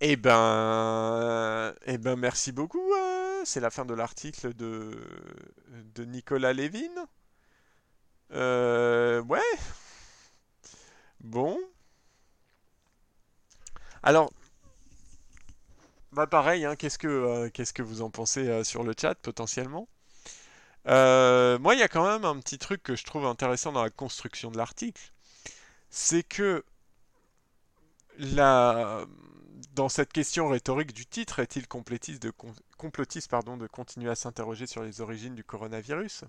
Eh ben, eh ben merci beaucoup. Euh, c'est la fin de l'article de, de Nicolas Lévin. Euh, ouais. Bon. Alors, bah pareil, hein, qu'est-ce que euh, qu'est-ce que vous en pensez euh, sur le chat potentiellement? Moi, il y a quand même un petit truc que je trouve intéressant dans la construction de l'article, c'est que dans cette question rhétorique du titre, est-il complotiste de, complotiste, de continuer à s'interroger sur les origines du coronavirus?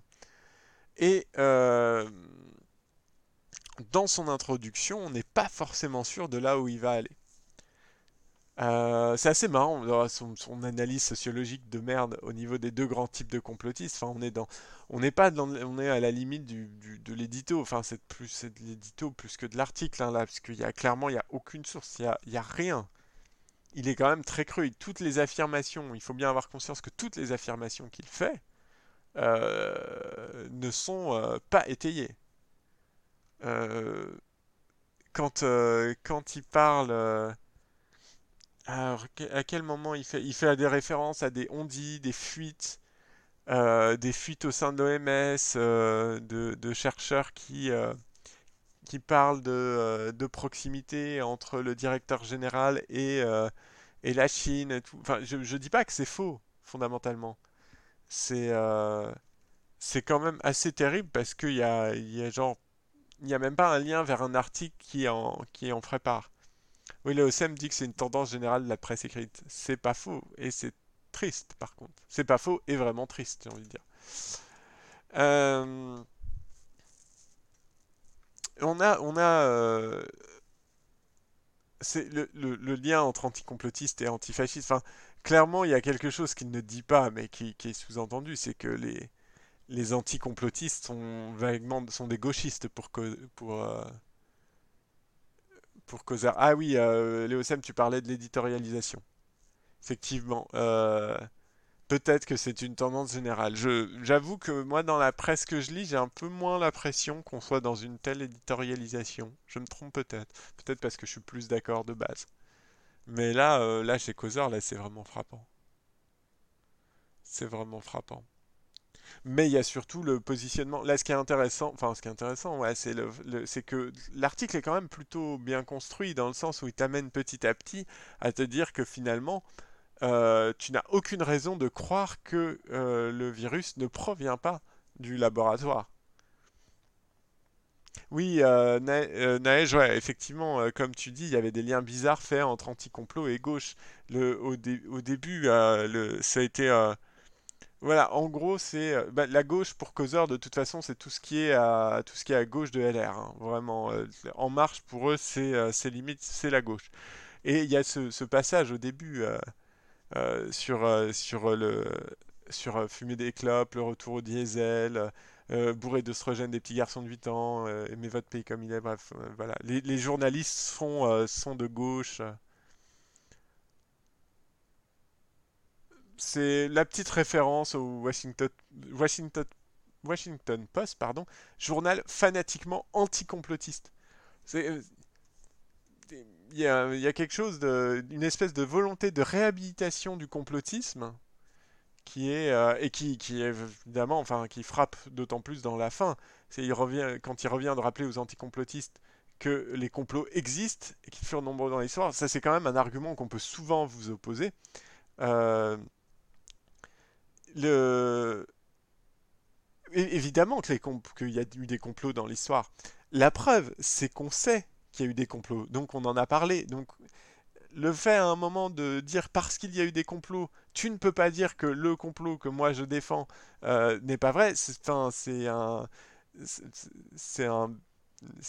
Et euh, dans son introduction, on n'est pas forcément sûr de là où il va aller. Euh, c'est assez marrant son, analyse sociologique de merde au niveau des deux grands types de complotistes. Enfin, on est n'est pas on est à la limite de l'édito. Enfin, c'est plus de l'édito plus que de l'article hein, là, parce qu'il y a clairement il y a aucune source, il y a, rien il est quand même très cru. Toutes les affirmations, il faut bien avoir conscience que toutes les affirmations qu'il fait euh, ne sont euh, pas étayées. Quand, quand il parle... Alors, à quel moment il fait des références à des ondits, des fuites, des fuites au sein de l'OMS, de, de, chercheurs qui qui parle de, proximité entre le directeur général et, la Chine. Enfin, je ne dis pas que c'est faux, fondamentalement. C'est euh, quand même assez terrible parce qu'il y a, n'y a même pas un lien vers un article qui en, qui en prépare. Oui, le OSM dit que c'est une tendance générale de la presse écrite. C'est pas faux. Et c'est triste, par contre. C'est pas faux et vraiment triste, j'ai envie de dire. Euh, on a, on a euh, le, lien entre anticomplotiste et antifasciste. Enfin, clairement, il y a quelque chose qu'il ne dit pas, mais qui, est sous-entendu, c'est que les, les anticomplotistes sont vaguement sont des gauchistes pour pour euh, pour causer. Ah oui, euh, Léo Sem, tu parlais de l'éditorialisation. Effectivement. Euh, Peut-être que c'est une tendance générale. j'avoue que moi, dans la presse que je lis, j'ai un peu moins l'impression qu'on soit dans une telle éditorialisation. Je me trompe peut-être. Peut-être parce que je suis plus d'accord de base. Mais là, euh, là chez Causeur, là, c'est vraiment frappant. C'est vraiment frappant. Mais il y a surtout le positionnement. Là, ce qui est intéressant, enfin, ce qui est intéressant, c'est que l'article est quand même plutôt bien construit dans le sens où il t'amène petit à petit à te dire que finalement, euh, tu n'as aucune raison de croire que euh, le virus ne provient pas du laboratoire. Oui, euh, Naëj, ouais, effectivement, comme tu dis, il y avait des liens bizarres faits entre anti-complot et gauche. Au, début, ça a été... voilà, en gros, c'est bah, la gauche pour causeur, de toute façon, c'est tout ce qui est à tout ce qui est à gauche de LR. Hein, vraiment, en marche pour eux, c'est limite, c'est la gauche. Et il y a ce, passage au début euh, sur, euh, sur, le, sur fumer des clopes, le retour au diesel, euh, bourré d'oestrogène des petits garçons de 8 ans, aimer votre pays comme il est, bref, voilà. Les, les journalistes sont, sont de gauche. C'est la petite référence au Washington, Washington, Washington Post, pardon, journal fanatiquement anticomplotiste. C'est il y a, quelque chose une espèce de volonté de réhabilitation du complotisme qui est euh, et qui, qui est évidemment, enfin, qui frappe d'autant plus dans la fin. C'est il revient quand il revient de rappeler aux anticomplotistes que les complots existent et qu'ils furent nombreux dans l'histoire. Ça, c'est quand même un argument qu'on peut souvent vous opposer. Euh, le... Évidemment qu'il y a eu des complots dans l'histoire. La preuve, c'est qu'on sait qu'il y a eu des complots. Donc on en a parlé. Donc le fait à un moment de dire parce qu'il y a eu des complots, tu ne peux pas dire que le complot que moi je défends euh, n'est pas vrai. C'est un, c'est un,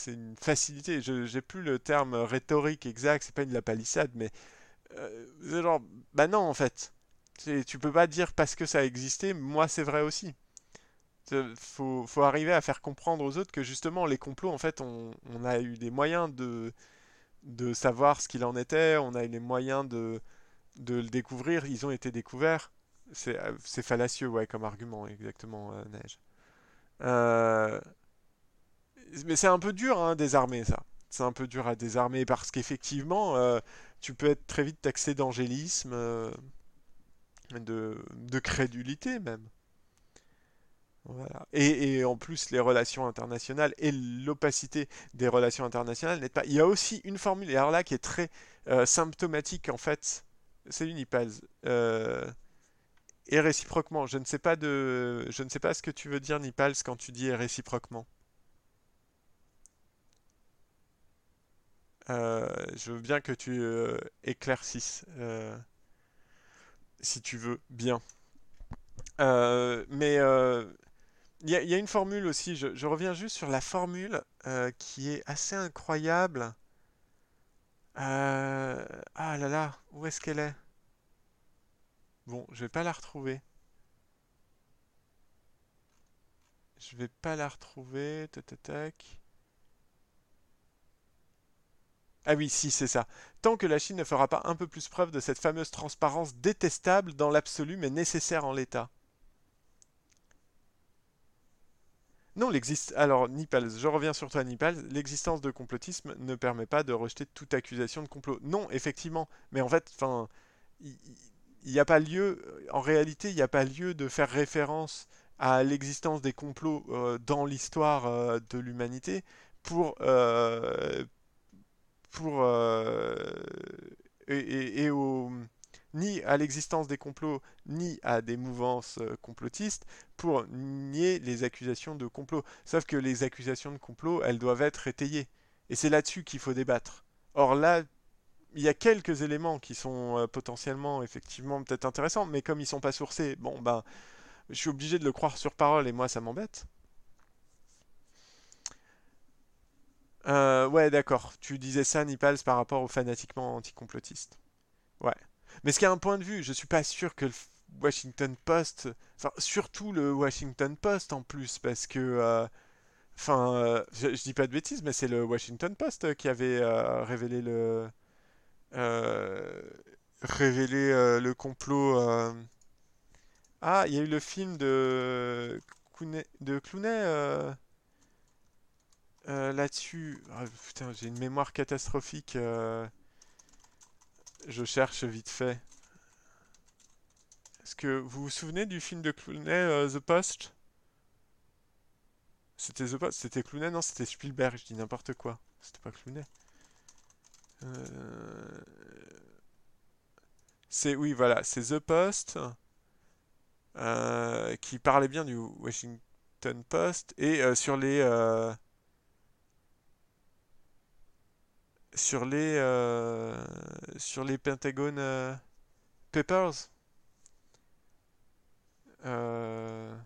une facilité. Je j'ai plus le terme rhétorique exact. C'est pas une la palissade, mais euh, genre, bah non en fait. Tu peux pas dire parce que ça a existé, moi c'est vrai aussi. Faut, faut arriver à faire comprendre aux autres que justement les complots, en fait, on, a eu des moyens de, de savoir ce qu'il en était, on a eu les moyens de, de le découvrir, ils ont été découverts. C'est fallacieux, ouais, comme argument, exactement, euh, Neige. Euh, mais c'est un peu dur hein, à désarmer ça. C'est un peu dur à désarmer parce qu'effectivement, euh, tu peux être très vite taxé d'angélisme, euh, de, crédulité même. Et, en plus, les relations internationales et l'opacité des relations internationales n'est pas. Il y a aussi une formule, et alors là, qui est très euh, symptomatique en fait. C'est une Euh, et réciproquement. Je ne sais pas de, je ne sais pas ce que tu veux dire, Nipals, quand tu dis réciproquement. Euh, je veux bien que tu euh, éclaircisses, si tu veux, bien. mais il y, a il y a une formule aussi, je, reviens juste sur la formule qui est assez incroyable. ah là là, où est-ce qu'elle est? Bon, je vais pas la retrouver. Je vais pas la retrouver. Tac, tac, tac. Ah oui, si, c'est ça. Tant que la Chine ne fera pas un peu plus preuve de cette fameuse transparence détestable dans l'absolu mais nécessaire en l'état. Non, l'existe. Alors, Nipals, je reviens sur toi, Nipals. L'existence de complotisme ne permet pas de rejeter toute accusation de complot. Non, effectivement. Mais en fait, enfin, il n'y a pas lieu. En réalité, il n'y a pas lieu de faire référence à l'existence des complots euh, dans l'histoire euh, de l'humanité pour, euh, euh, ni à l'existence des complots, ni à des mouvances euh, complotistes pour nier les accusations de complot. Sauf que les accusations de complot, elles doivent être étayées. Et c'est là-dessus qu'il faut débattre. Or là, il y a quelques éléments qui sont euh, potentiellement, effectivement, peut-être intéressants, mais comme ils sont pas sourcés, bon ben, je suis obligé de le croire sur parole et moi ça m'embête. Euh, ouais, d'accord. Tu disais ça, Nipals, par rapport aux fanatiquement anticomplotistes. Ouais. Mais ce qui est un point de vue, je suis pas sûr que le Washington Post, enfin surtout le Washington Post en plus, parce que, euh, enfin, euh, je, je dis pas de bêtises, mais c'est le Washington Post qui avait euh, révélé le, euh, révélé euh, le complot. euh, Ah, il y a eu le film de Clooney, de Clooney euh, là-dessus. Ah, putain, j'ai une mémoire catastrophique. euh, Je cherche vite fait. Est-ce que vous vous souvenez du film de Clooney, euh, The Post? C'était The Post? C'était Clooney? Non, c'était Spielberg, je dis n'importe quoi. C'était pas Clooney. C'est, oui, voilà, c'est The Post qui parlait bien du Washington Post et sur les euh, sur les euh, sur les Pentagon euh, Papers. Euh,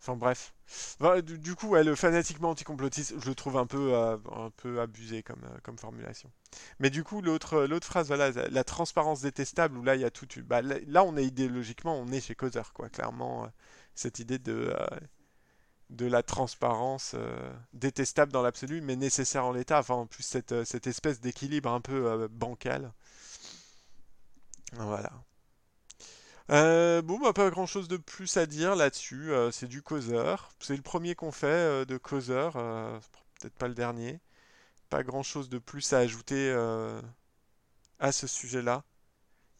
Enfin bref. Voilà, du, coup, le fanatiquement anticomplotiste, je le trouve un peu, un peu abusé comme, formulation. Mais du coup, l'autre, phrase, voilà, la, transparence détestable, où là, il y a tout. Bah, là, on est idéologiquement, on est chez Causeur, quoi. Clairement, cette idée de, de la transparence euh, détestable dans l'absolu, mais nécessaire en l'état. Enfin, en plus, cette, euh, espèce d'équilibre un peu euh, bancal. Voilà. Bon, bah, pas grand-chose de plus à dire là-dessus. c'est du causeur. C'est le premier qu'on fait de causeur. peut-être pas le dernier. Pas grand-chose de plus à ajouter à ce sujet-là.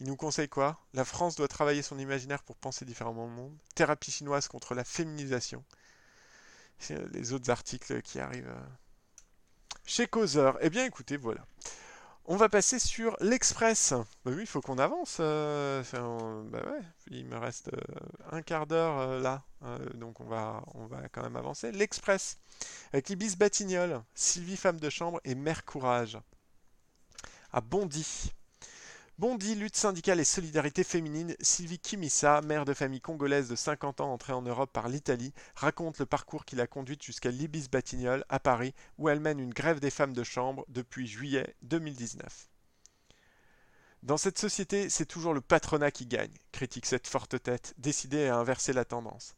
Il nous conseille quoi? La France doit travailler son imaginaire pour penser différemment au monde. Thérapie chinoise contre la féminisation. Les autres articles qui arrivent euh, chez Causeur. Eh bien, écoutez, voilà. On va passer sur l'Express. Bah oui, il faut qu'on avance. euh, bah il me reste euh, un quart d'heure là, donc on va, on va quand même avancer. L'Express avec Ibis Batignolles, Sylvie femme de chambre et Mère Courage à Bondy. Bondy, lutte syndicale et solidarité féminine, Sylvie Kimissa, mère de famille congolaise de 50 ans entrée en Europe par l'Italie, raconte le parcours qui l'a conduite jusqu'à l'Ibis Batignolles à Paris, où elle mène une grève des femmes de chambre depuis juillet 2019. Dans cette société, c'est toujours le patronat qui gagne, critique cette forte tête, décidée à inverser la tendance.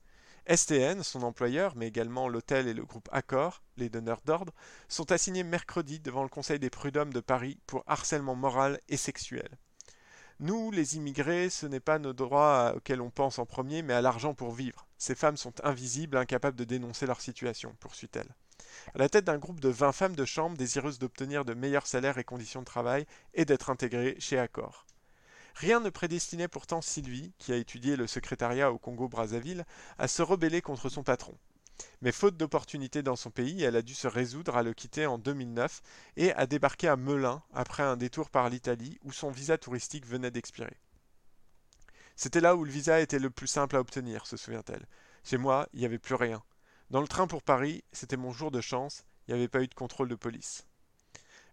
STN, son employeur, mais également l'hôtel et le groupe Accor, les donneurs d'ordre, sont assignés mercredi devant le Conseil des prud'hommes de Paris pour harcèlement moral et sexuel. Nous, les immigrés, ce n'est pas nos droits auxquels on pense en premier, mais à l'argent pour vivre. Ces femmes sont invisibles, incapables de dénoncer leur situation, poursuit-elle. À la tête d'un groupe de 20 femmes de chambre désireuses d'obtenir de meilleurs salaires et conditions de travail et d'être intégrées chez Accor. Rien ne prédestinait pourtant Sylvie, qui a étudié le secrétariat au Congo-Brazzaville, à se rebeller contre son patron. Mais faute d'opportunités dans son pays, elle a dû se résoudre à le quitter en 2009 et à débarquer à Melun après un détour par l'Italie où son visa touristique venait d'expirer. C'était là où le visa était le plus simple à obtenir, se souvient-elle. Chez moi, il n'y avait plus rien. Dans le train pour Paris, c'était mon jour de chance, il n'y avait pas eu de contrôle de police.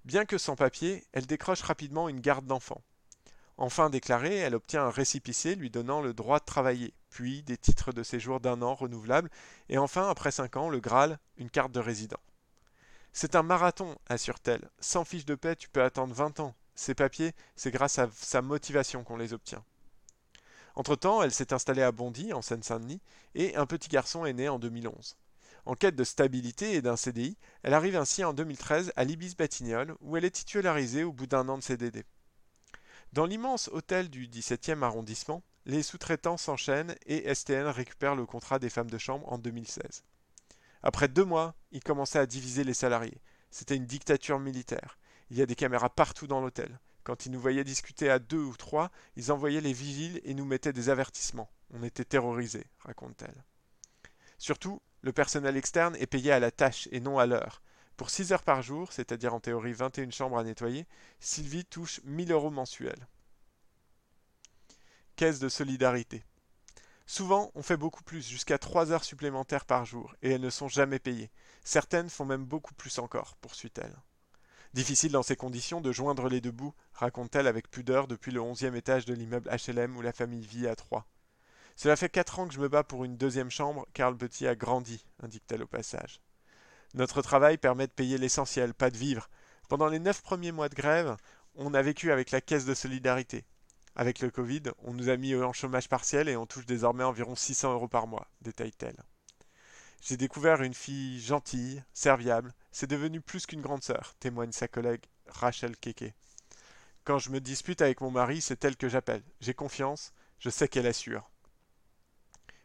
Bien que sans papier, elle décroche rapidement une garde d'enfants. Enfin déclarée, elle obtient un récipicé lui donnant le droit de travailler, puis des titres de séjour d'un an renouvelables, et enfin, après cinq ans, le Graal, une carte de résident. C'est un marathon, assure-t-elle. Sans fiche de paix, tu peux attendre 20 ans. Ces papiers, c'est grâce à sa motivation qu'on les obtient. Entre-temps, elle s'est installée à Bondy, en Seine-Saint-Denis, et un petit garçon est né en 2011. En quête de stabilité et d'un CDI, elle arrive ainsi en 2013 à l'Ibis Batignolles, où elle est titularisée au bout d'un an de CDD. Dans l'immense hôtel du 17e arrondissement, les sous-traitants s'enchaînent et STN récupère le contrat des femmes de chambre en 2016. Après deux mois, ils commençaient à diviser les salariés. C'était une dictature militaire. Il y a des caméras partout dans l'hôtel. Quand ils nous voyaient discuter à deux ou trois, ils envoyaient les vigiles et nous mettaient des avertissements. On était terrorisés, raconte-t-elle. Surtout, le personnel externe est payé à la tâche et non à l'heure. Pour 6 heures par jour, c'est-à-dire en théorie 21 chambres à nettoyer, Sylvie touche 1000 euros mensuels caisse de solidarité. Souvent, on fait beaucoup plus, jusqu'à 3 heures supplémentaires par jour, et elles ne sont jamais payées. Certaines font même beaucoup plus encore, poursuit-elle. Difficile dans ces conditions de joindre les deux bouts, raconte-t-elle avec pudeur depuis le onzième étage de l'immeuble HLM où la famille vit à Troyes. Cela fait quatre ans que je me bats pour une deuxième chambre, car le petit a grandi, indique-t-elle au passage. Notre travail permet de payer l'essentiel, pas de vivre. Pendant les neuf premiers mois de grève, on a vécu avec la caisse de solidarité. Avec le Covid, on nous a mis en chômage partiel et on touche désormais environ 600 euros par mois, détaille-t-elle. J'ai découvert une fille gentille, serviable, c'est devenu plus qu'une grande sœur, témoigne sa collègue Rachel Keke. Quand je me dispute avec mon mari, c'est elle que j'appelle. J'ai confiance, je sais qu'elle assure.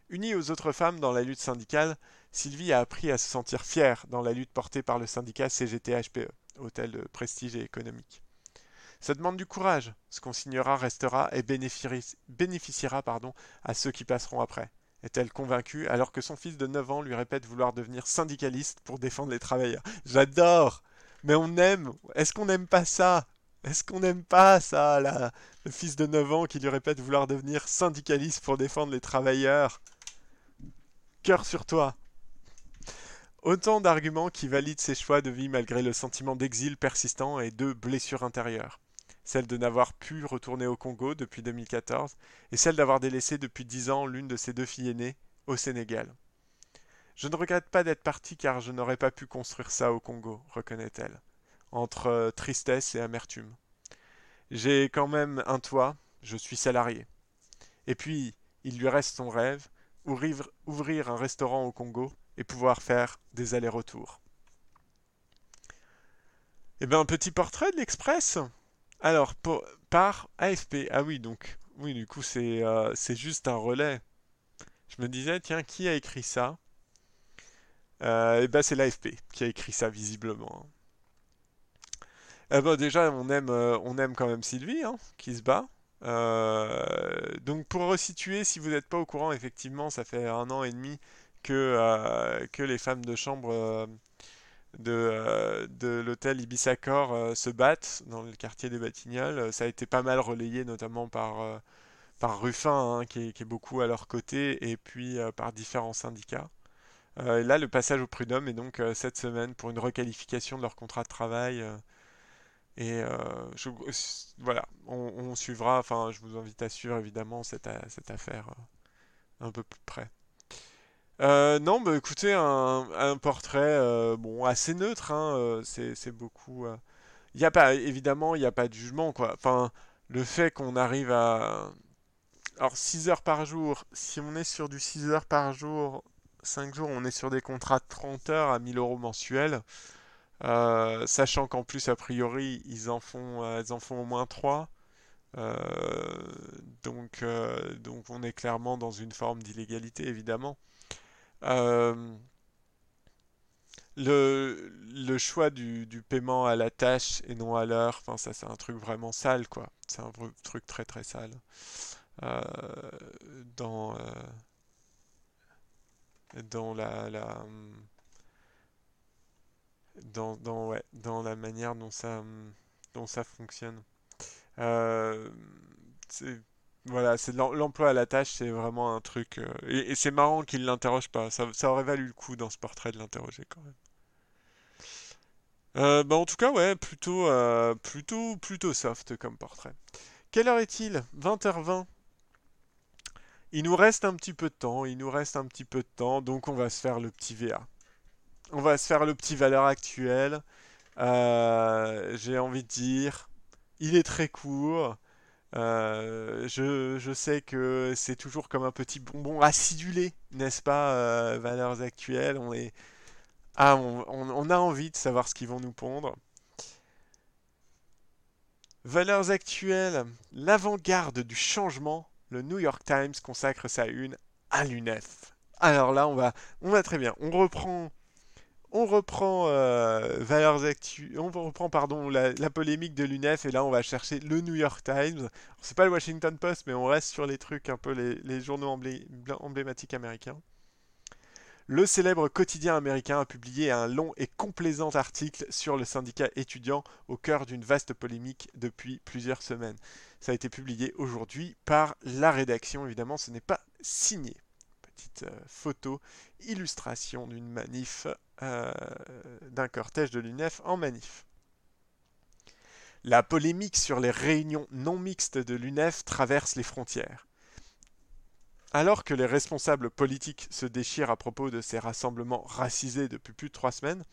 Unie aux autres femmes dans la lutte syndicale, Sylvie a appris à se sentir fière dans la lutte portée par le syndicat CGT-HPE, hôtel de prestige et économique. Ça demande du courage. Ce qu'on signera restera et bénéficiera pardon, à ceux qui passeront après. Est-elle convaincue alors que son fils de 9 ans lui répète vouloir devenir syndicaliste pour défendre les travailleurs J'adore Mais on aime Est-ce qu'on n'aime pas ça? Est-ce qu'on n'aime pas ça, là? Le fils de 9 ans qui lui répète vouloir devenir syndicaliste pour défendre les travailleurs Cœur sur toi Autant d'arguments qui valident ses choix de vie malgré le sentiment d'exil persistant et de blessure intérieure celle de n'avoir pu retourner au Congo depuis 2014, et celle d'avoir délaissé depuis dix ans l'une de ses deux filles aînées au Sénégal. Je ne regrette pas d'être partie car je n'aurais pas pu construire ça au Congo, reconnaît-elle, entre euh, tristesse et amertume. J'ai quand même un toit, je suis salarié. Et puis, il lui reste son rêve, ouvrir un restaurant au Congo et pouvoir faire des allers-retours. Eh bien, un petit portrait de l'Express alors, par AFP. Ah oui, donc, oui, du coup, c'est euh, juste un relais. Je me disais, tiens, qui a écrit ça? Euh, Eh ben, c'est l'AFP qui a écrit ça, visiblement. Eh ben, déjà, on aime, euh, on aime quand même Sylvie, hein, qui se bat. donc, pour resituer, si vous n'êtes pas au courant, effectivement, ça fait un an et demi que, que les femmes de chambre de, euh, de l'hôtel Ibisacor euh, se battent dans le quartier des Batignolles. Ça a été pas mal relayé notamment par, euh, par Ruffin, hein, qui, est, beaucoup à leur côté, et puis par différents syndicats. et là, le passage au prud'homme est donc cette semaine pour une requalification de leur contrat de travail. et voilà, on, suivra, enfin, je vous invite à suivre évidemment cette, cette affaire un peu plus près. Euh, non, bah écoutez, un, portrait euh, bon assez neutre, hein, euh, c'est beaucoup. Il y a pas, évidemment, il n'y a pas de jugement, quoi. Enfin, le fait qu'on arrive à. Alors, 6 heures par jour, si on est sur du 6 heures par jour, 5 jours, on est sur des contrats de 30 heures à 1000 euros mensuels. sachant qu'en plus, a priori, ils en font, ils en font au moins 3. donc, donc on est clairement dans une forme d'illégalité, évidemment. Le, le choix du, paiement à la tâche et non à l'heure, enfin ça c'est un truc vraiment sale quoi. C'est un truc très très sale. dans dans la, dans, dans, ouais, dans la manière dont ça, dont ça fonctionne. Euh, voilà, c'est l'emploi à la tâche, c'est vraiment un truc. Euh, et, c'est marrant qu'il l'interroge pas. Ça, aurait valu le coup dans ce portrait de l'interroger quand même. Euh, bah en tout cas, ouais, plutôt, plutôt, plutôt soft comme portrait. Quelle heure est-il? 20h20. Il nous reste un petit peu de temps, il nous reste un petit peu de temps, donc on va se faire le petit VA. On va se faire le petit valeur actuelle. Euh, j'ai envie de dire, il est très court. Euh, je, sais que c'est toujours comme un petit bonbon acidulé, n'est-ce pas, euh, valeurs actuelles? On est, ah, on, a envie de savoir ce qu'ils vont nous pondre. Valeurs actuelles, l'avant-garde du changement le New York Times consacre sa une à l'UNEF. Alors là, on va, on va très bien. On reprend, on reprend euh, la, polémique de l'UNEF et là on va chercher le New York Times. C'est pas le Washington Post, mais on reste sur les trucs un peu les, journaux emblématiques américains. Le célèbre quotidien américain a publié un long et complaisant article sur le syndicat étudiant au cœur d'une vaste polémique depuis plusieurs semaines. Ça a été publié aujourd'hui par la rédaction, évidemment, ce n'est pas signé. Euh, photo, illustration d'une manif, euh, d'un cortège de l'UNEF en manif. La polémique sur les réunions non mixtes de l'UNEF traverse les frontières. Alors que les responsables politiques se déchirent à propos de ces rassemblements racisés depuis plus de trois semaines,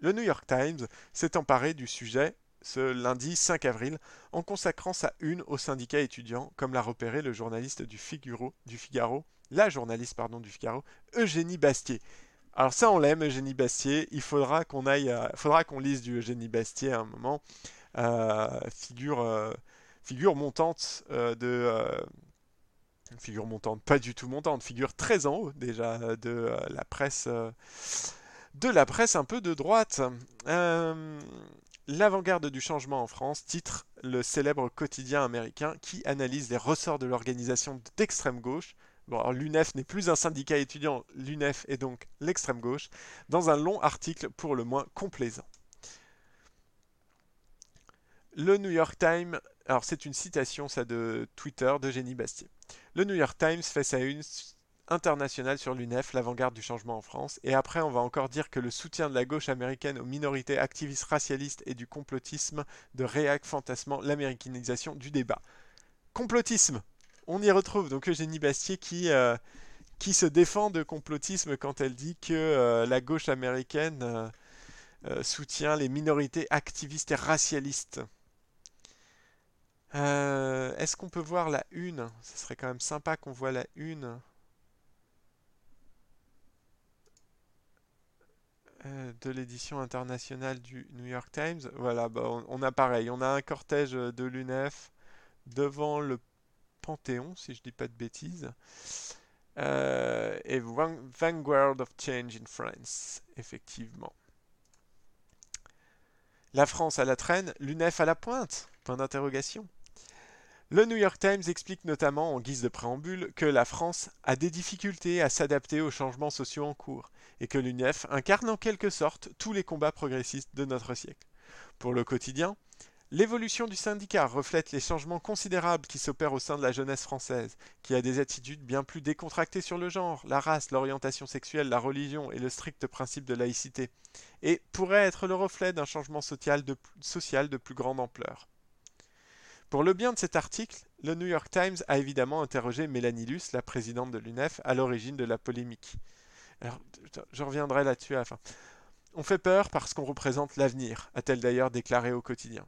le New York Times s'est emparé du sujet ce lundi 5 avril en consacrant sa une au syndicat étudiant, comme l'a repéré le journaliste du Figaro la journaliste pardon, du Figaro, Eugénie Bastier. Alors ça on l'aime, Eugénie Bastier, il faudra qu'on aille, faudra qu'on lise du Eugénie Bastier à un moment. Euh, figure, euh, figure montante euh, de figure montante, pas du tout montante, figure très en haut déjà de la presse, de la presse un peu de droite. L'avant-garde du changement en France titre le célèbre quotidien américain qui analyse les ressorts de l'organisation d'extrême gauche. L'UNEF n'est plus un syndicat étudiant, l'UNEF est donc l'extrême gauche, dans un long article pour le moins complaisant. Le New York Times, alors c'est une citation ça de Twitter de Jenny Bastier. Le New York Times fait sa une internationale sur l'UNEF, l'avant-garde du changement en France, et après on va encore dire que le soutien de la gauche américaine aux minorités activistes racialistes et du complotisme de réac fantasmant l'américanisation du débat. Complotisme On y retrouve donc Eugénie Bastier qui, euh, qui se défend de complotisme quand elle dit que euh, la gauche américaine euh, soutient les minorités activistes et racialistes. Est-ce qu'on peut voir la une? Ce serait quand même sympa qu'on voit la une. De l'édition internationale du New York Times. Voilà, bah, on, a pareil. On a un cortège de l'UNEF devant le Panthéon, si je dis pas de bêtises. Euh, et Vanguard of Change in France, effectivement. La France à la traîne, l'UNEF à la pointe Point d'interrogation. Le New York Times explique notamment, en guise de préambule, que la France a des difficultés à s'adapter aux changements sociaux en cours, et que l'UNEF incarne en quelque sorte tous les combats progressistes de notre siècle. Pour le quotidien, l'évolution du syndicat reflète les changements considérables qui s'opèrent au sein de la jeunesse française, qui a des attitudes bien plus décontractées sur le genre, la race, l'orientation sexuelle, la religion et le strict principe de laïcité, et pourrait être le reflet d'un changement social de, plus grande ampleur. Pour le bien de cet article, le New York Times a évidemment interrogé Mélanie Luce, la présidente de l'UNEF, à l'origine de la polémique. Je reviendrai là-dessus à la fin. On fait peur parce qu'on représente l'avenir, a-t-elle d'ailleurs déclaré au quotidien.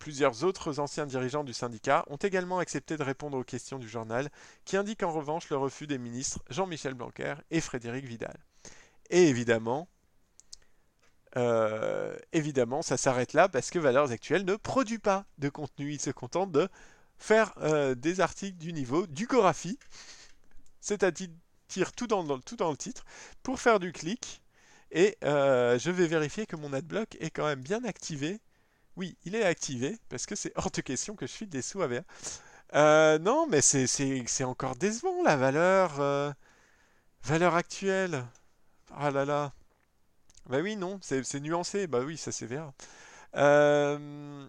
Plusieurs autres anciens dirigeants du syndicat ont également accepté de répondre aux questions du journal, qui indique en revanche le refus des ministres Jean-Michel Blanquer et Frédéric Vidal. Et évidemment, évidemment, ça s'arrête là parce que Valeurs Actuelles ne produit pas de contenu. Il se contente de faire des articles du niveau du Gorafi, c'est-à-dire tout dans, tout dans le titre, pour faire du clic. Et je vais vérifier que mon adblock est quand même bien activé. Oui, il est activé, parce que c'est hors de question que je file des sous à VR. Euh, non, mais c'est encore décevant la valeur. Euh, valeur actuelle. Ah là là. Bah oui, non, c'est nuancé. Bah oui, ça c'est VR. Euh,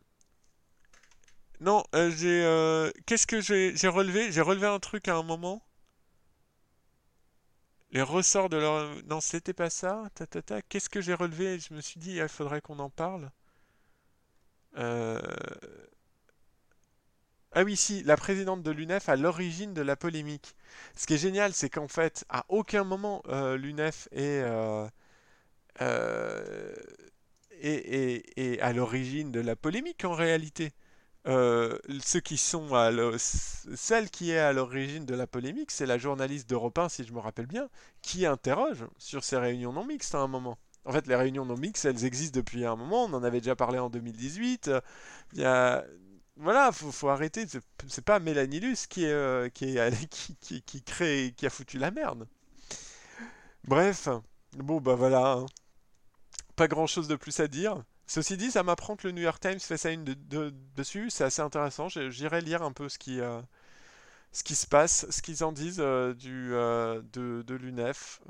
non, j'ai. Qu'est-ce que j'ai relevé? J'ai relevé un truc à un moment. Les ressorts de leur. Non, c'était pas ça. Qu'est-ce que j'ai relevé? Je me suis dit, il faudrait qu'on en parle. Euh. Ah oui, si, la présidente de l'UNEF à l'origine de la polémique. Ce qui est génial, c'est qu'en fait, à aucun moment, euh, l'UNEF euh, euh, est, à l'origine de la polémique en réalité. ceux qui sont à celle qui est à l'origine de la polémique, c'est la journaliste d'Europe 1, si je me rappelle bien, qui interroge sur ces réunions non mixtes à un moment. En fait, les réunions non mixtes, elles existent depuis un moment. On en avait déjà parlé en 2018. Il y a voilà, faut, faut arrêter. C'est pas Mélanie Luce euh, qui, qui, qui, crée, qui a foutu la merde. Bref, bon bah voilà. Hein. Pas grand chose de plus à dire. Ceci dit, ça m'apprend que le New York Times fait ça une de, dessus. C'est assez intéressant. J'irai lire un peu ce qui, euh, ce qui se passe, ce qu'ils en disent euh, du, de, de l'UNEF.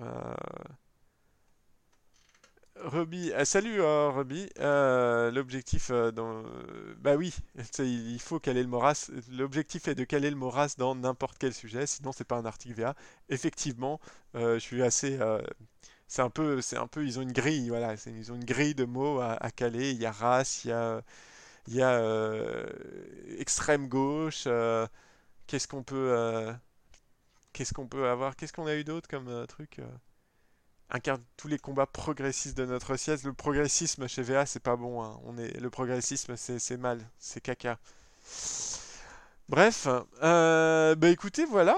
Ruby, euh, salut euh, Ruby. Euh, l'objectif, dans, bah oui, il faut caler le Moras. L'objectif est de caler le Moras dans n'importe quel sujet, sinon c'est pas un article VA. Effectivement, je suis assez, c'est un peu, c'est un peu, ils ont une grille, voilà, ils ont une grille de mots à, caler. Il y a race, il y a, il y a extrême gauche. qu'est-ce qu'on peut, qu'est-ce qu'on peut avoir, qu'est-ce qu'on a eu d'autre comme truc? Incarne tous les combats progressistes de notre siècle. Le progressisme chez VA, c'est pas bon. Hein. On est... Le progressisme, c'est mal. C'est caca. Bref, euh, bah écoutez, voilà.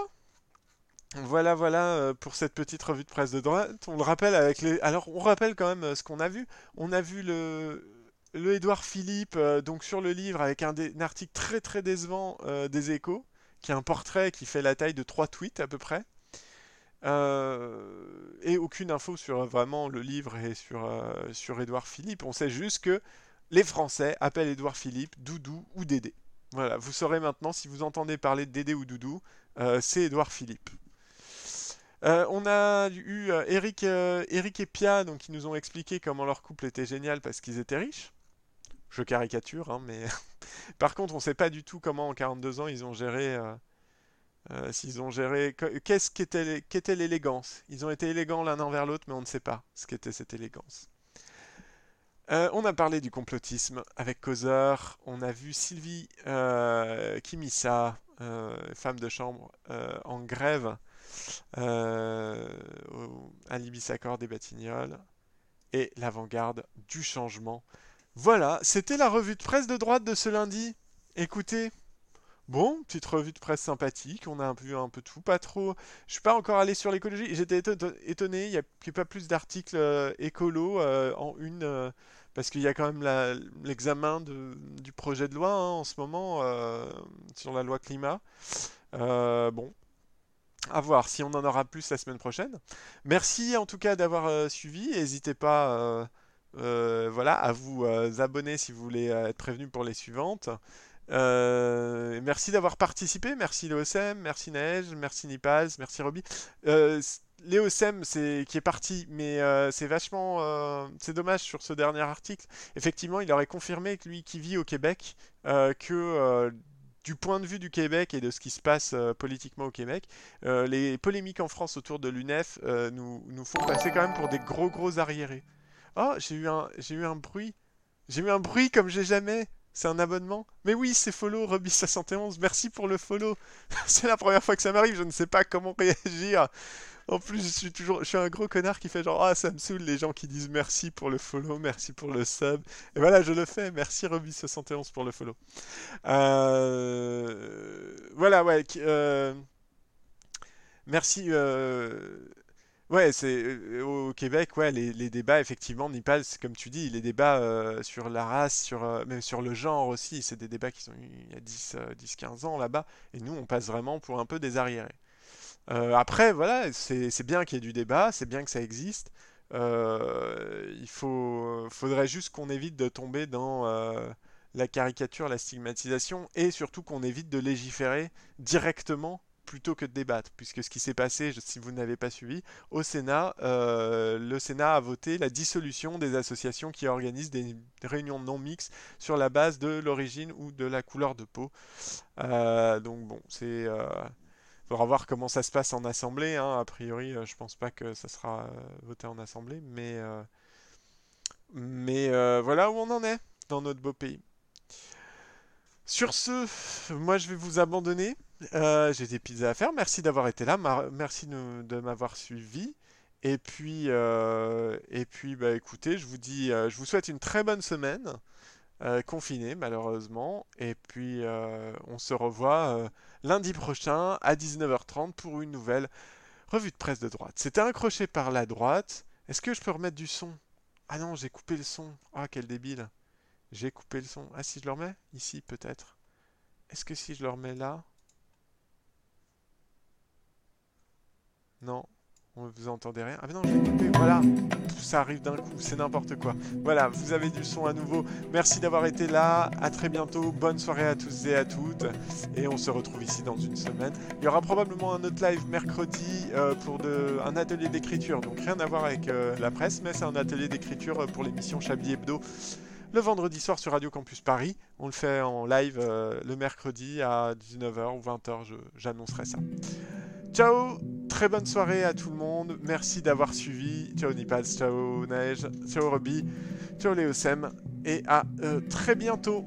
Voilà, voilà euh, pour cette petite revue de presse de droite. On le rappelle avec les. Alors, on rappelle quand même euh, ce qu'on a vu. On a vu le le Édouard Philippe donc sur le livre avec un, un article très très décevant des Échos, qui est un portrait qui fait la taille de trois tweets à peu près. Euh, et aucune info sur euh, vraiment le livre et sur, euh, Philippe. On sait juste que les Français appellent Édouard Philippe Doudou ou Dédé. Voilà, vous saurez maintenant si vous entendez parler de Dédé ou Doudou, c'est Édouard Philippe. on a eu Eric, et Pia qui nous ont expliqué comment leur couple était génial parce qu'ils étaient riches. Je caricature, hein, mais par contre, on ne sait pas du tout comment en 42 ans ils ont géré euh, s'ils ont géré. Qu'est-ce qu'était l'élégance? Ils ont été élégants l'un envers l'autre, mais on ne sait pas ce qu'était cette élégance. Euh, on a parlé du complotisme avec Causeur. On a vu Sylvie euh, Kimissa, femme de chambre, en grève à l'Ibissaccord des Batignolles. Et l'avant-garde du changement. Voilà, c'était la revue de presse de droite de ce lundi. Écoutez, Bon, petite revue de presse sympathique, on a vu un peu tout, pas trop. Je suis pas encore allé sur l'écologie, j'étais étonné, il n'y a, pas plus d'articles euh, écolo euh, en une, euh, parce qu'il y a quand même l'examen du projet de loi hein, en ce moment sur la loi climat. bon, à voir si on en aura plus la semaine prochaine. Merci en tout cas d'avoir suivi, n'hésitez pas voilà, à vous abonner si vous voulez être prévenu pour les suivantes. Euh, merci d'avoir participé, merci l'OSM, merci Neige, merci Nipaz, merci Roby. Euh, L'EOSM c'est qui est parti, mais euh, c'est vachement, euh, c'est dommage sur ce dernier article. Effectivement, il aurait confirmé lui qui vit au Québec, que du point de vue du Québec et de ce qui se passe politiquement au Québec, les polémiques en France autour de l'UNEF nous, nous font passer quand même pour des gros gros arriérés. Oh, j'ai eu un, j'ai eu un bruit, j'ai eu un bruit comme j'ai jamais. C'est un abonnement Mais oui, c'est follow, Ruby71. Merci pour le follow. c'est la première fois que ça m'arrive, je ne sais pas comment réagir. En plus, je suis toujours, je suis un gros connard qui fait genre ah ça me saoule les gens qui disent merci pour le follow, merci pour le sub. Et voilà, je le fais. Merci Ruby71 pour le follow. Euh, voilà, ouais. Euh, merci. Euh, Ouais, c'est euh, au Québec, ouais, les, débats, effectivement, Nipal, c'est comme tu dis, les débats euh, sur la race, sur, euh, même sur le genre aussi, c'est des débats qui sont il y a 10, euh, 10-15 ans là-bas, et nous, on passe vraiment pour un peu des arriérés. Après, voilà, c'est bien qu'il y ait du débat, c'est bien que ça existe. Il faut, faudrait juste qu'on évite de tomber dans la caricature, la stigmatisation, et surtout qu'on évite de légiférer directement plutôt que de débattre, puisque ce qui s'est passé, si vous n'avez pas suivi, au Sénat, euh, le Sénat a voté la dissolution des associations qui organisent des réunions non mixtes sur la base de l'origine ou de la couleur de peau. Euh, donc bon, c'est euh, faudra voir comment ça se passe en assemblée. hein. A priori, euh, je pense pas que ça sera voté en assemblée, mais mais voilà où on en est dans notre beau pays. Sur ce, moi je vais vous abandonner. Euh, j'ai des pizzas à faire. Merci d'avoir été là. merci de, m'avoir suivi. Et puis, euh, et puis, bah écoutez, je vous dis, euh, je vous souhaite une très bonne semaine, confinée malheureusement. Et puis, on se revoit lundi prochain à 19h30 pour une nouvelle revue de presse de droite. C'était un crochet par la droite. Est-ce que je peux remettre du son? Ah non, j'ai coupé le son. Ah, quel débile. J'ai coupé le son. Ah, si je le remets? Ici, peut-être. Est-ce que si je le remets là? Non. On- Vous entendez rien? Ah, mais non, je coupé. Voilà. Ça arrive d'un coup. C'est n'importe quoi. Voilà, vous avez du son à nouveau. Merci d'avoir été là. À très bientôt. Bonne soirée à tous et à toutes. Et on se retrouve ici dans une semaine. Il y aura probablement un autre live mercredi euh, pour un atelier d'écriture. Donc rien à voir avec euh, la presse, mais c'est un atelier d'écriture euh, pour l'émission Chablis Hebdo le vendredi soir sur Radio Campus Paris. On le fait en live le mercredi à 19h ou 20h, je- j'annoncerai ça. Ciao, très bonne soirée à tout le monde. Merci d'avoir suivi. Ciao Nipaz, ciao Neige, ciao Roby, ciao Léosem et à euh, très bientôt.